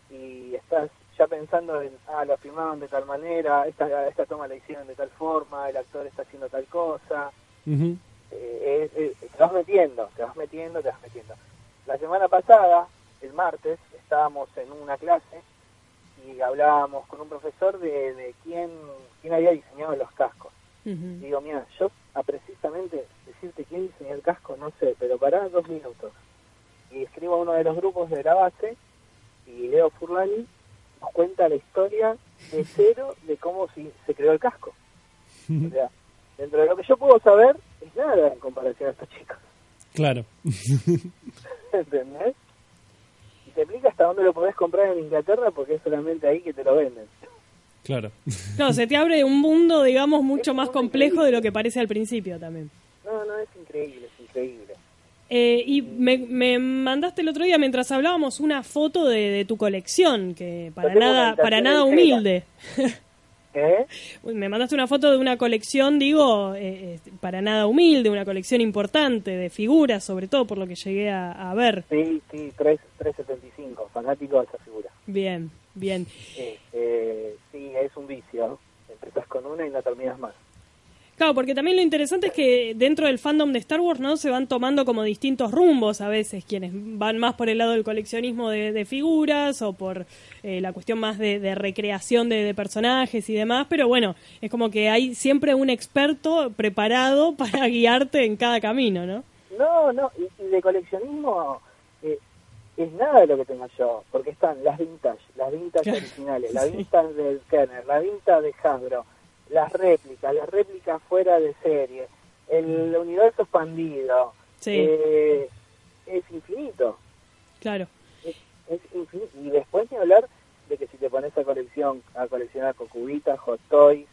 y estás ya pensando en, ah, lo filmaron de tal manera, esta, esta toma la hicieron de tal forma, el actor está haciendo tal cosa. Eh, eh, te vas metiendo, te vas metiendo, te vas metiendo. La semana pasada, el martes, estábamos en una clase y hablábamos con un profesor de, de quién, quién había diseñado los cascos. Digo, mira, yo a precisamente decirte quién diseñó el casco no sé, pero pará dos minutos. Y escribo a uno de los grupos de la base y leo Furlani nos cuenta la historia de cero de cómo si- se creó el casco. O sea, dentro de lo que yo puedo saber, es nada en comparación a estos chicos. Claro. [laughs] ¿Entendés? Y te explica hasta dónde lo podés comprar en Inglaterra porque es solamente ahí que te lo venden. Claro. Claro, se te abre un mundo, digamos, mucho Es más complejo increíble. de lo que parece al principio también. No, no, es increíble, es increíble. Eh, y me, me mandaste el otro día, mientras hablábamos, una foto de, de tu colección, que para nada, para nada humilde. [laughs] ¿Eh? Uy, Me mandaste una foto de una colección, digo, eh, eh, para nada humilde, una colección importante de figuras, sobre todo por lo que llegué a, a ver. Sí, sí, 3, 375, fanático de esa figura. Bien, bien. Este, sí, es un vicio. Empezás con una y no terminas más. Claro, porque también lo interesante es que dentro del fandom de Star Wars, ¿no? Se van tomando como distintos rumbos a veces, quienes van más por el lado del coleccionismo de, de figuras o por eh, la cuestión más de, de recreación de, de personajes y demás, pero bueno, es como que hay siempre un experto preparado [laughs] para guiarte en cada camino, ¿no? No, no, y, y de coleccionismo eh, es nada de lo que tengo yo, porque están las vintage, las vintage originales, las [laughs] sí. vintage del Kenner, las vintage de Hasbro, las réplicas, las réplicas fuera de serie, el universo expandido, Sí. eh, es infinito, Claro. es, es infinito. Y después ni hablar de que si te pones a colección a coleccionar con cubitas, hot toys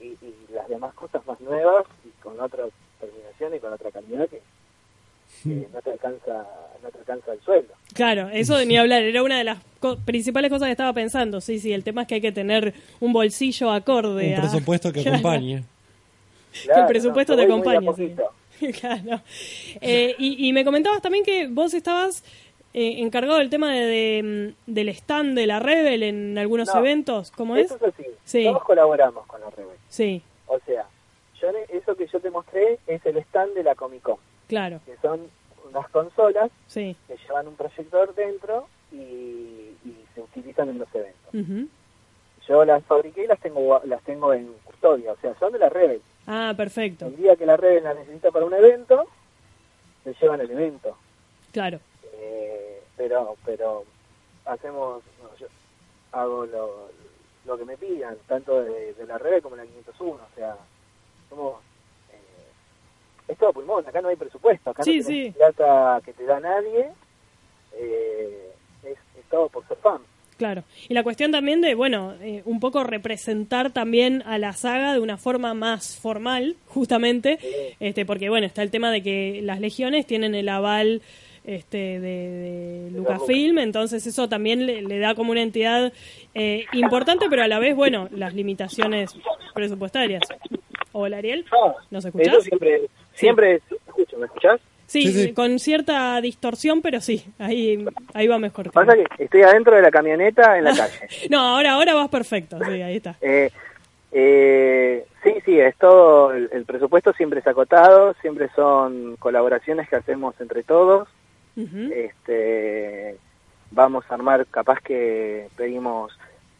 y, y las demás cosas más nuevas y con otra terminación y con otra calidad que, no te alcanza no te alcanza el sueldo. Claro, eso de ni hablar, era una de las co- principales cosas que estaba pensando. Sí, sí, el tema es que hay que tener un bolsillo acorde. Un a- presupuesto que [laughs] Claro. acompañe. que el presupuesto no, te acompañe. sí. [laughs] claro. Eh, y, y me comentabas también que vos estabas eh, encargado del tema de, de, mm, del stand de la Rebel en algunos No, eventos. ¿Cómo es? Eso es así. Sí. Todos colaboramos con la Rebel. Sí, O sea, yo le- eso que yo te mostré es el stand de la Comic Con, claro. que son unas consolas Sí. que llevan un proyector dentro y, y se utilizan en los eventos. Ujú. Yo las fabriqué y las tengo las tengo en custodia, o sea, son de la Rebel. Ah, perfecto. El día que la Rebel la necesita para un evento, se llevan el evento. Claro. Eh, pero pero hacemos, no, yo hago lo, lo que me pidan, tanto de, de la Rebel como de la 501, o sea, somos... es todo pulmón, acá no hay presupuesto, acá Sí, no sí. plata que te da nadie, eh, es, es todo por ser fan. Claro. Y la cuestión también de, bueno, eh, un poco representar también a la saga de una forma más formal, justamente, este, porque bueno, está el tema de que las legiones tienen el aval este, de, de Lucasfilm, entonces eso también le, le da como una entidad eh, importante, pero a la vez, bueno, las limitaciones presupuestarias. Hola, Ariel, ¿nos escuchás? Eso siempre, siempre, escucho, ¿me escuchás? Sí, Sí, sí. con cierta distorsión, pero sí, ahí, ahí va mejor. Pasa que estoy adentro de la camioneta en la [laughs] calle. No, ahora, ahora vas perfecto, sí, ahí está. Eh, eh, sí, sí, es todo, el, el presupuesto siempre es acotado, siempre son colaboraciones que hacemos entre todos. Este, vamos a armar, capaz que pedimos,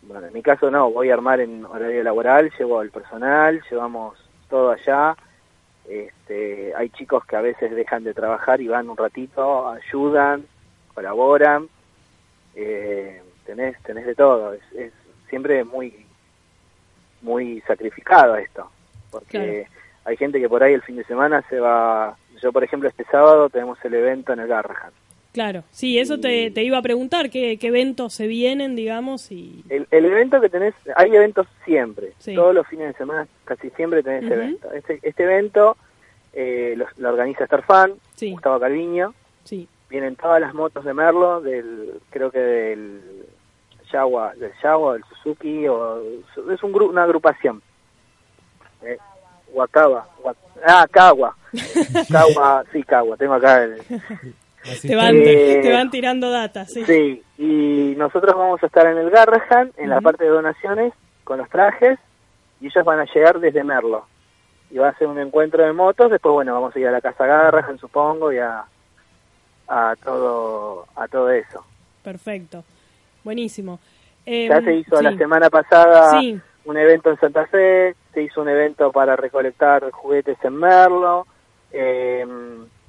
bueno, en mi caso no, voy a armar en horario laboral, llevo el personal, llevamos todo allá. Este, hay chicos que a veces dejan de trabajar y van un ratito, ayudan, colaboran. Eh, tenés, tenés de todo, es, es siempre muy muy sacrificado esto, porque Claro. hay gente que por ahí el fin de semana se va, yo por ejemplo este sábado tenemos el evento en el Garrahan. Claro, sí, eso te, te iba a preguntar, ¿qué, qué eventos se vienen, digamos? y El, el evento que tenés, hay eventos siempre, Sí. todos los fines de semana casi siempre tenés Ujú. evento. Este, este evento eh, lo, lo organiza Starfan, Sí. Gustavo Calviño, Sí, vienen todas las motos de Merlo, del creo que del Yawa, del Yawa, del Suzuki, o es un gru- una agrupación. Eh, Wakaba, ah, Kawa, Kawa, [laughs] sí, Kawa, tengo acá el, [laughs] te van, Eh, te van tirando data, sí. Sí, y nosotros vamos a estar en el Garrahan, en la parte de donaciones, con los trajes, y ellos van a llegar desde Merlo. Y va a ser un encuentro de motos, después, bueno, vamos a ir a la Casa Garrahan, supongo, y a, a, todo, a todo eso. Perfecto, buenísimo. Eh, Ya se hizo sí, la semana pasada Sí. un evento en Santa Fe, se hizo un evento para recolectar juguetes en Merlo, eh,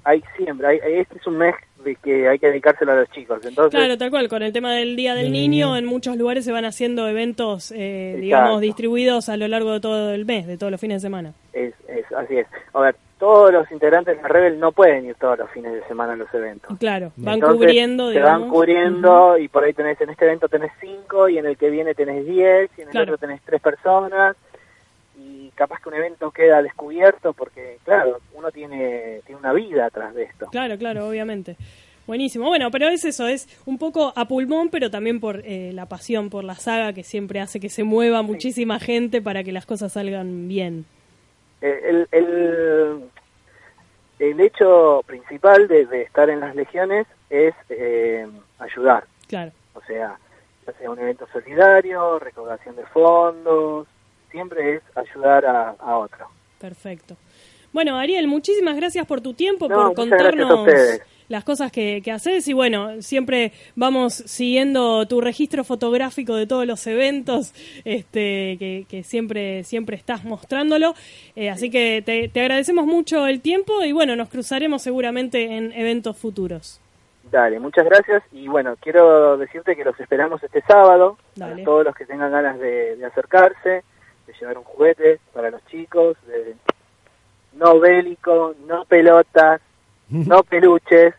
hay siempre, hay, este es un mes de que hay que dedicárselo a los chicos. Entonces, Claro, tal cual, con el tema del Día del Del niño, Niño. en muchos lugares se van haciendo eventos, eh, digamos, distribuidos a lo largo de todo el mes, de todos los fines de semana. es, es, así es. A ver, todos los integrantes de la Rebel no pueden ir todos los fines de semana a los eventos. Claro, van Entonces, cubriendo, Se digamos. van cubriendo y por ahí tenés, en este evento tenés cinco y en el que viene tenés diez y en el Claro. otro tenés tres personas capaz que un evento queda descubierto porque, claro, uno tiene, tiene una vida atrás de esto. Claro, claro, obviamente. Buenísimo. Bueno, pero es eso, es un poco a pulmón, pero también por eh, la pasión por la saga que siempre hace que se mueva muchísima gente para que las cosas salgan bien. Eh, El, el, el hecho principal de, de estar en las legiones es eh, ayudar. Claro. O sea, ya sea un evento solidario, recaudación de fondos, siempre es ayudar a, a otro. Perfecto. Bueno, Ariel, muchísimas gracias por tu tiempo, No, por contarnos las cosas que, que haces y bueno, siempre vamos siguiendo tu registro fotográfico de todos los eventos, este, que, que siempre, siempre estás mostrándolo. Eh, así que te, te agradecemos mucho el tiempo y bueno, nos cruzaremos seguramente en eventos futuros. Dale, muchas gracias y bueno, quiero decirte que los esperamos este sábado, Dale. a todos los que tengan ganas de, de acercarse, de llevar un juguete para los chicos, de no bélico, no pelotas, no peluches,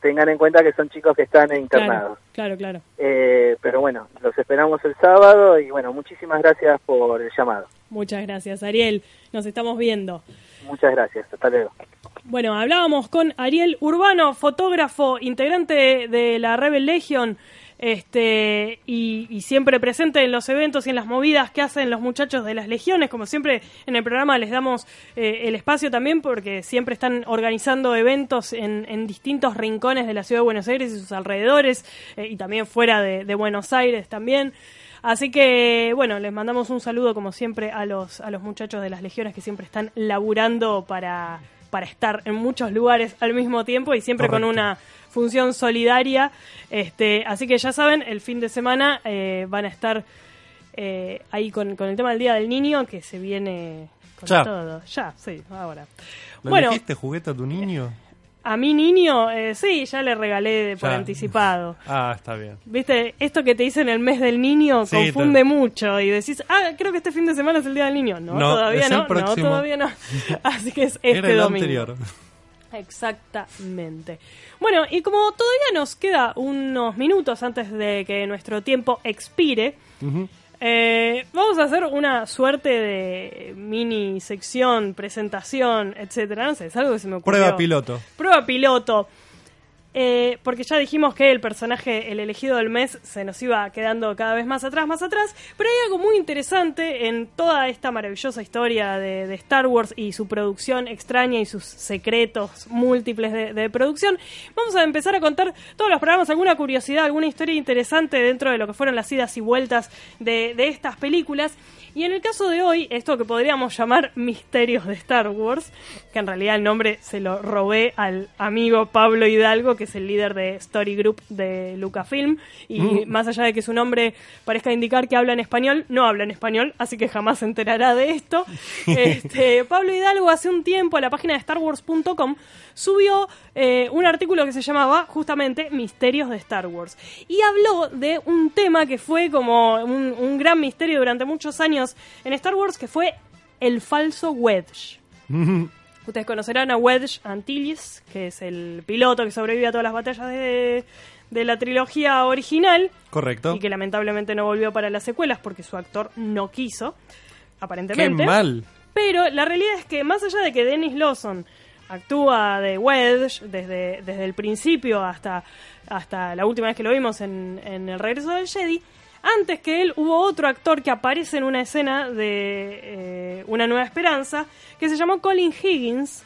tengan en cuenta que son chicos que están internados. Claro, claro, claro. Eh, pero bueno, los esperamos el sábado y bueno, muchísimas gracias por el llamado. Muchas gracias, Ariel. Nos estamos viendo. Muchas gracias, hasta luego. Bueno, hablábamos con Ariel Urbano, fotógrafo, integrante de la Rebel Legion, este, y, y siempre presente en los eventos y en las movidas que hacen los muchachos de las legiones. Como siempre en el programa les damos eh, el espacio también porque siempre están organizando eventos en, en distintos rincones de la ciudad de Buenos Aires y sus alrededores, eh, y también fuera de, de Buenos Aires también. Así que, bueno, les mandamos un saludo como siempre a los, a los muchachos de las legiones que siempre están laburando para, para estar en muchos lugares al mismo tiempo y siempre con una función solidaria. Este, así que ya saben, el fin de semana eh, van a estar eh, ahí con, con el tema del Día del Niño que se viene con Ya. todo. Ya, sí, ahora. ¿Le Bueno, dijiste juguete a tu niño? a mi niño, eh, sí, ya le regalé por Ya. anticipado. [laughs] Ah, está bien. Viste, esto que te dicen el mes del niño Sí, confunde te- mucho y decís, ah, creo que este fin de semana es el día del niño. No, No, todavía no, no, todavía no. [laughs] Así que es este Era el domingo. anterior. Exactamente. Bueno, y como todavía nos queda unos minutos antes de que nuestro tiempo expire, eh, vamos a hacer una suerte de mini sección, presentación, etcétera. No sé, es algo que se me ocurrió. Prueba piloto. Prueba piloto. Eh, porque ya dijimos que el personaje, el elegido del mes, se nos iba quedando cada vez más atrás, más atrás. Pero hay algo muy interesante en toda esta maravillosa historia de, Star Wars y su producción extraña y sus secretos múltiples de, de producción. Vamos a empezar a contar todos los programas, alguna curiosidad, alguna historia interesante dentro de lo que fueron las idas y vueltas de, de estas películas. Y en el caso de hoy, esto que podríamos llamar misterios de Star Wars, que en realidad el nombre se lo robé al amigo Pablo Hidalgo, que es el líder de Story Group de Lucasfilm, y más allá de que su nombre parezca indicar que habla en español, no habla en español, así que jamás se enterará de esto. [laughs] Este, Pablo Hidalgo hace un tiempo a la página de StarWars.com subió eh, un artículo que se llamaba justamente Misterios de Star Wars. Y habló de un tema que fue como un, un gran misterio durante muchos años en Star Wars, que fue el falso Wedge. Ustedes conocerán a Wedge Antilles, que es el piloto que sobrevive a todas las batallas de, de la trilogía original Correcto. y que lamentablemente no volvió para las secuelas porque su actor no quiso, Qué aparentemente. mal. Pero la realidad es que más allá de que Dennis Lawson actúa de Wedge desde, desde el principio hasta, hasta la última vez que lo vimos en, en El regreso del Jedi, antes que él hubo otro actor que aparece en una escena de eh, Una Nueva Esperanza que se llamó Colin Higgins.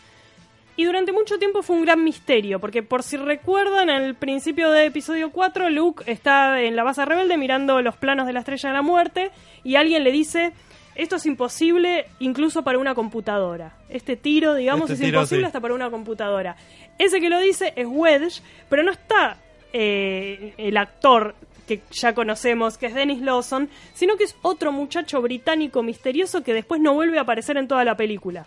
Y durante mucho tiempo fue un gran misterio, porque por si recuerdan, al principio de episodio 4, Luke está en la base rebelde mirando los planos de la Estrella de la Muerte y alguien le dice, esto es imposible incluso para una computadora. Este tiro, digamos, Este es tiro, imposible sí. hasta para una computadora. Ese que lo dice es Wedge, pero no está eh, el actor que ya conocemos, que es Dennis Lawson, sino que es otro muchacho británico misterioso que después no vuelve a aparecer en toda la película.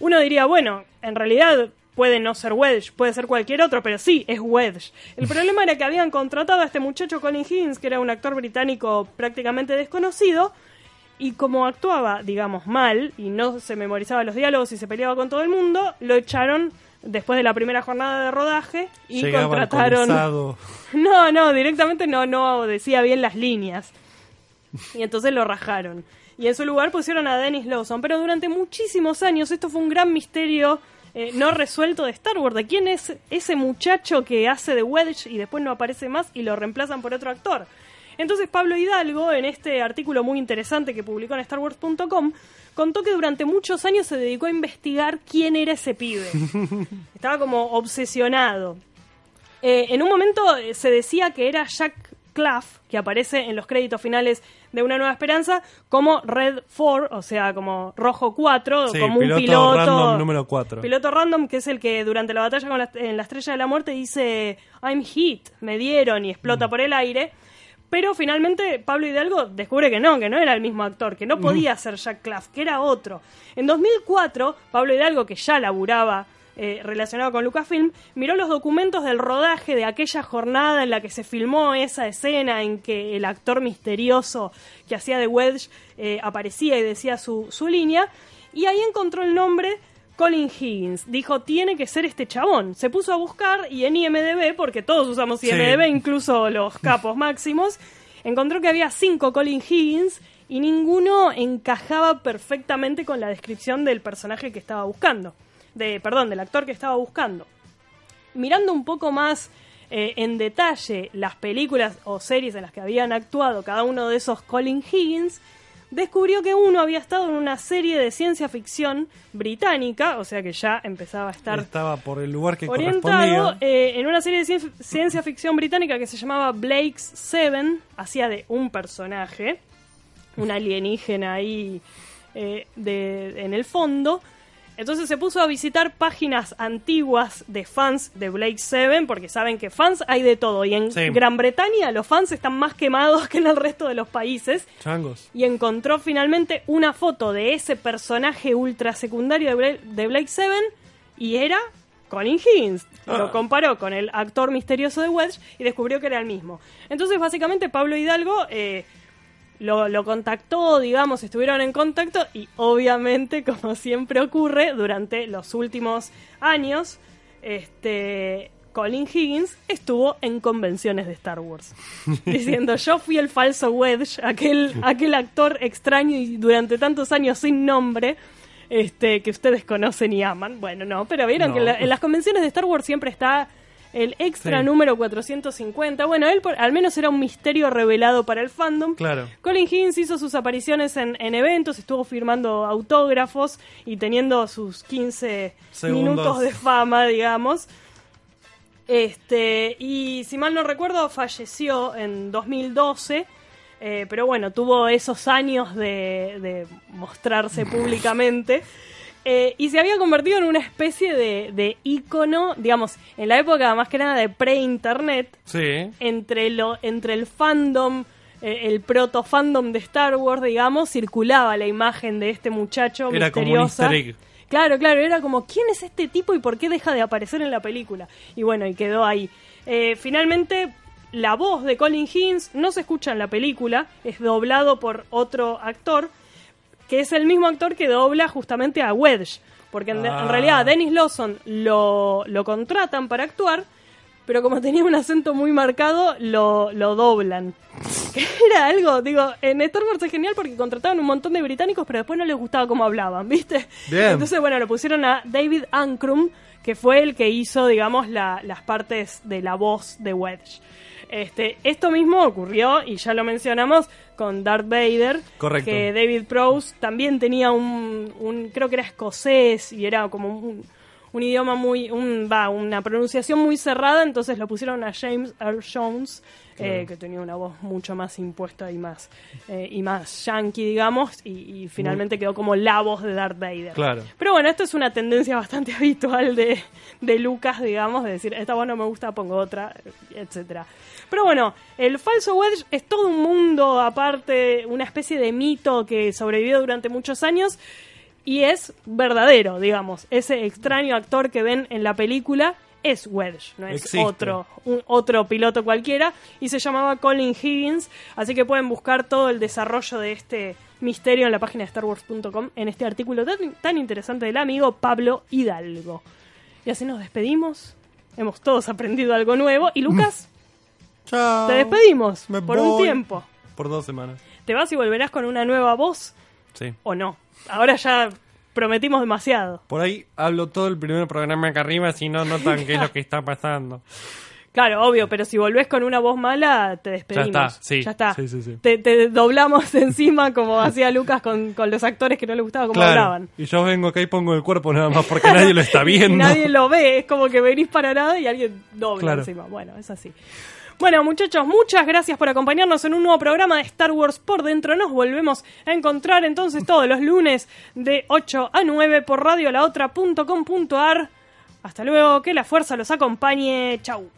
Uno diría, bueno, en realidad puede no ser Wedge, puede ser cualquier otro, pero sí, es Wedge. El problema era que habían contratado a este muchacho Colin Higgins, que era un actor británico prácticamente desconocido, y como actuaba, digamos, mal, y no se memorizaba los diálogos y se peleaba con todo el mundo, lo echaron después de la primera jornada de rodaje y Llegaba contrataron... [laughs] No, no, directamente no, no decía bien las líneas. Y entonces lo rajaron. Y en su lugar pusieron a Dennis Lawson. Pero durante muchísimos años esto fue un gran misterio eh, no resuelto de Star Wars. ¿De quién es ese muchacho que hace de Wedge y después no aparece más y lo reemplazan por otro actor? Entonces Pablo Hidalgo, en este artículo muy interesante que publicó en StarWars.com, contó que durante muchos años se dedicó a investigar quién era ese pibe. [laughs] Estaba como obsesionado. Eh, en un momento eh, se decía que era Jack Clough, que aparece en los créditos finales de Una Nueva Esperanza, como Red 4, o sea, como Rojo 4, Sí, como un piloto random número 4. Piloto random, que es el que durante la batalla con la, en la Estrella de la Muerte dice I'm hit, me dieron y Mm. explota por el aire. Pero finalmente Pablo Hidalgo descubre que no, que no era el mismo actor, que no podía ser Jack Clough, que era otro. En 2004, Pablo Hidalgo, que ya laburaba eh, relacionado con Lucasfilm, miró los documentos del rodaje de aquella jornada en la que se filmó esa escena en que el actor misterioso que hacía de Wedge eh, aparecía y decía su, su línea, y ahí encontró el nombre Colin Higgins. Dijo, tiene que ser este chabón. Se puso a buscar y en IMDB, porque todos usamos Sí. IMDB, incluso los capos [laughs] máximos, encontró que había cinco Colin Higgins y ninguno encajaba perfectamente con la descripción del personaje que estaba buscando. De, perdón, del actor que estaba buscando. Mirando un poco más eh, en detalle las películas o series en las que habían actuado cada uno de esos Colin Higgins, descubrió que uno había estado en una serie de ciencia ficción británica, o sea que ya empezaba a estar Estaba por el lugar que orientado correspondía. eh, en una serie de cien- ciencia ficción británica que se llamaba Blake's Seven, hacía de un personaje, un alienígena ahí eh, de, en el fondo. Entonces se puso a visitar páginas antiguas de fans de Blake Seven, porque saben que fans hay de todo. Y en Sí. Gran Bretaña los fans están más quemados que en el resto de los países Changos. y encontró finalmente una foto de ese personaje ultra secundario de, Bla- de Blake Seven y era Colin Higgins. Lo Ah. comparó con el actor misterioso de Wedge y descubrió que era el mismo. Entonces, básicamente, Pablo Hidalgo eh, lo, lo contactó, digamos, estuvieron en contacto y obviamente, [laughs] como siempre ocurre, durante los últimos años, este... Colin Higgins estuvo en convenciones de Star Wars, [laughs] diciendo yo fui el falso Wedge, aquel, aquel actor extraño y durante tantos años sin nombre, este, que ustedes conocen y aman. Bueno, no, pero vieron No. que en, la- en las convenciones de Star Wars siempre está el extra Sí. número 450. Bueno, él por- al menos era un misterio revelado para el fandom. Claro. Colin Higgins hizo sus apariciones en, en eventos, estuvo firmando autógrafos y teniendo sus 15 Segundos. minutos de fama, digamos. Este, y si mal no recuerdo, falleció en 2012. eh, pero bueno, tuvo esos años de, de mostrarse [laughs] públicamente. Eh, y se había convertido en una especie de, de ícono, digamos, en la época más que nada de pre-internet, Sí. entre, lo, entre el fandom, eh, el proto-fandom de Star Wars, digamos, circulaba la imagen de este muchacho Era como un misteriosa. Claro, claro, era como, ¿quién es este tipo y por qué deja de aparecer en la película? Y bueno, y quedó ahí. Eh, finalmente, la voz de Colin Higgins no se escucha en la película, es doblado por otro actor, que es el mismo actor que dobla justamente a Wedge. Porque en, en Ah. realidad a Dennis Lawson lo, lo contratan para actuar, pero como tenía un acento muy marcado, lo, lo doblan. [laughs] Que era algo, digo, en Star Wars es genial porque contrataban un montón de británicos, pero después no les gustaba cómo hablaban, [laughs] ¿viste? Bien. Entonces, bueno, lo pusieron a David Ankrum, que fue el que hizo, digamos, la- las partes de la voz de Wedge. Este, esto mismo ocurrió, y ya lo mencionamos, con Darth Vader. Correcto. Que David Prowse también tenía un, un- creo que era escocés, y era como un, un idioma muy, un, va, una pronunciación muy cerrada, entonces lo pusieron a James Earl Jones, eh, que tenía una voz mucho más impuesta y más, eh, y más yankee, digamos, y, y finalmente quedó como la voz de Darth Vader. Claro. Pero bueno, esto es una tendencia bastante [laughs] habitual de, de Lucas, digamos, de decir, esta voz no me gusta, pongo otra, etcétera. Pero bueno, el falso Wedge es todo un mundo aparte, una especie de mito que sobrevivió durante muchos años. y es verdadero, digamos. Ese extraño actor que ven en la película es Wedge, no es Existe. otro, un- otro piloto cualquiera, y se llamaba Colin Higgins, así que pueden buscar todo el desarrollo de este misterio en la página de StarWars.com en este artículo tan, tan interesante del amigo Pablo Hidalgo. Y así nos despedimos, hemos todos aprendido algo nuevo, y Lucas, [laughs] Chao. te despedimos Me por un tiempo. Por dos semanas. ¿Te vas y volverás con una nueva voz Sí. o no? Ahora ya prometimos demasiado. Por ahí hablo todo el primer programa acá arriba, si no notan qué es lo que está pasando. [laughs] Claro, obvio, pero si volvés con una voz mala, te despedimos. Ya está, sí. Ya está. Sí, sí, sí. Te, te doblamos [laughs] encima como hacía Lucas con, con los actores que no le gustaba cómo Claro. hablaban. Y yo vengo acá y pongo el cuerpo nada más porque nadie lo está Y [laughs] viendo. nadie lo ve, es como que venís para nada y alguien dobla Claro. encima. Bueno, es así. Bueno, muchachos, muchas gracias por acompañarnos en un nuevo programa de Star Wars por dentro. Nos volvemos a encontrar entonces todos los lunes de 8 a 9 por radiolaotra.com.ar. Hasta luego, que la fuerza los acompañe. Chau.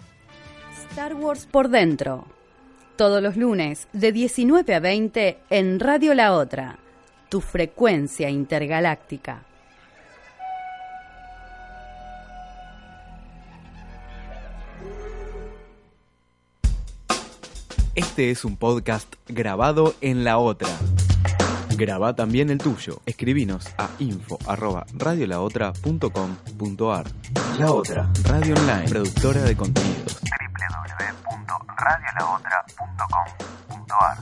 Star Wars por dentro. Todos los lunes de 19 a 20 en Radio La Otra, tu frecuencia intergaláctica. Este es un podcast grabado en la otra. Graba también el tuyo. Escribinos a info@radiolaotra.com.ar. La otra, radio online, productora de contenidos. www.radiolaotra.com.ar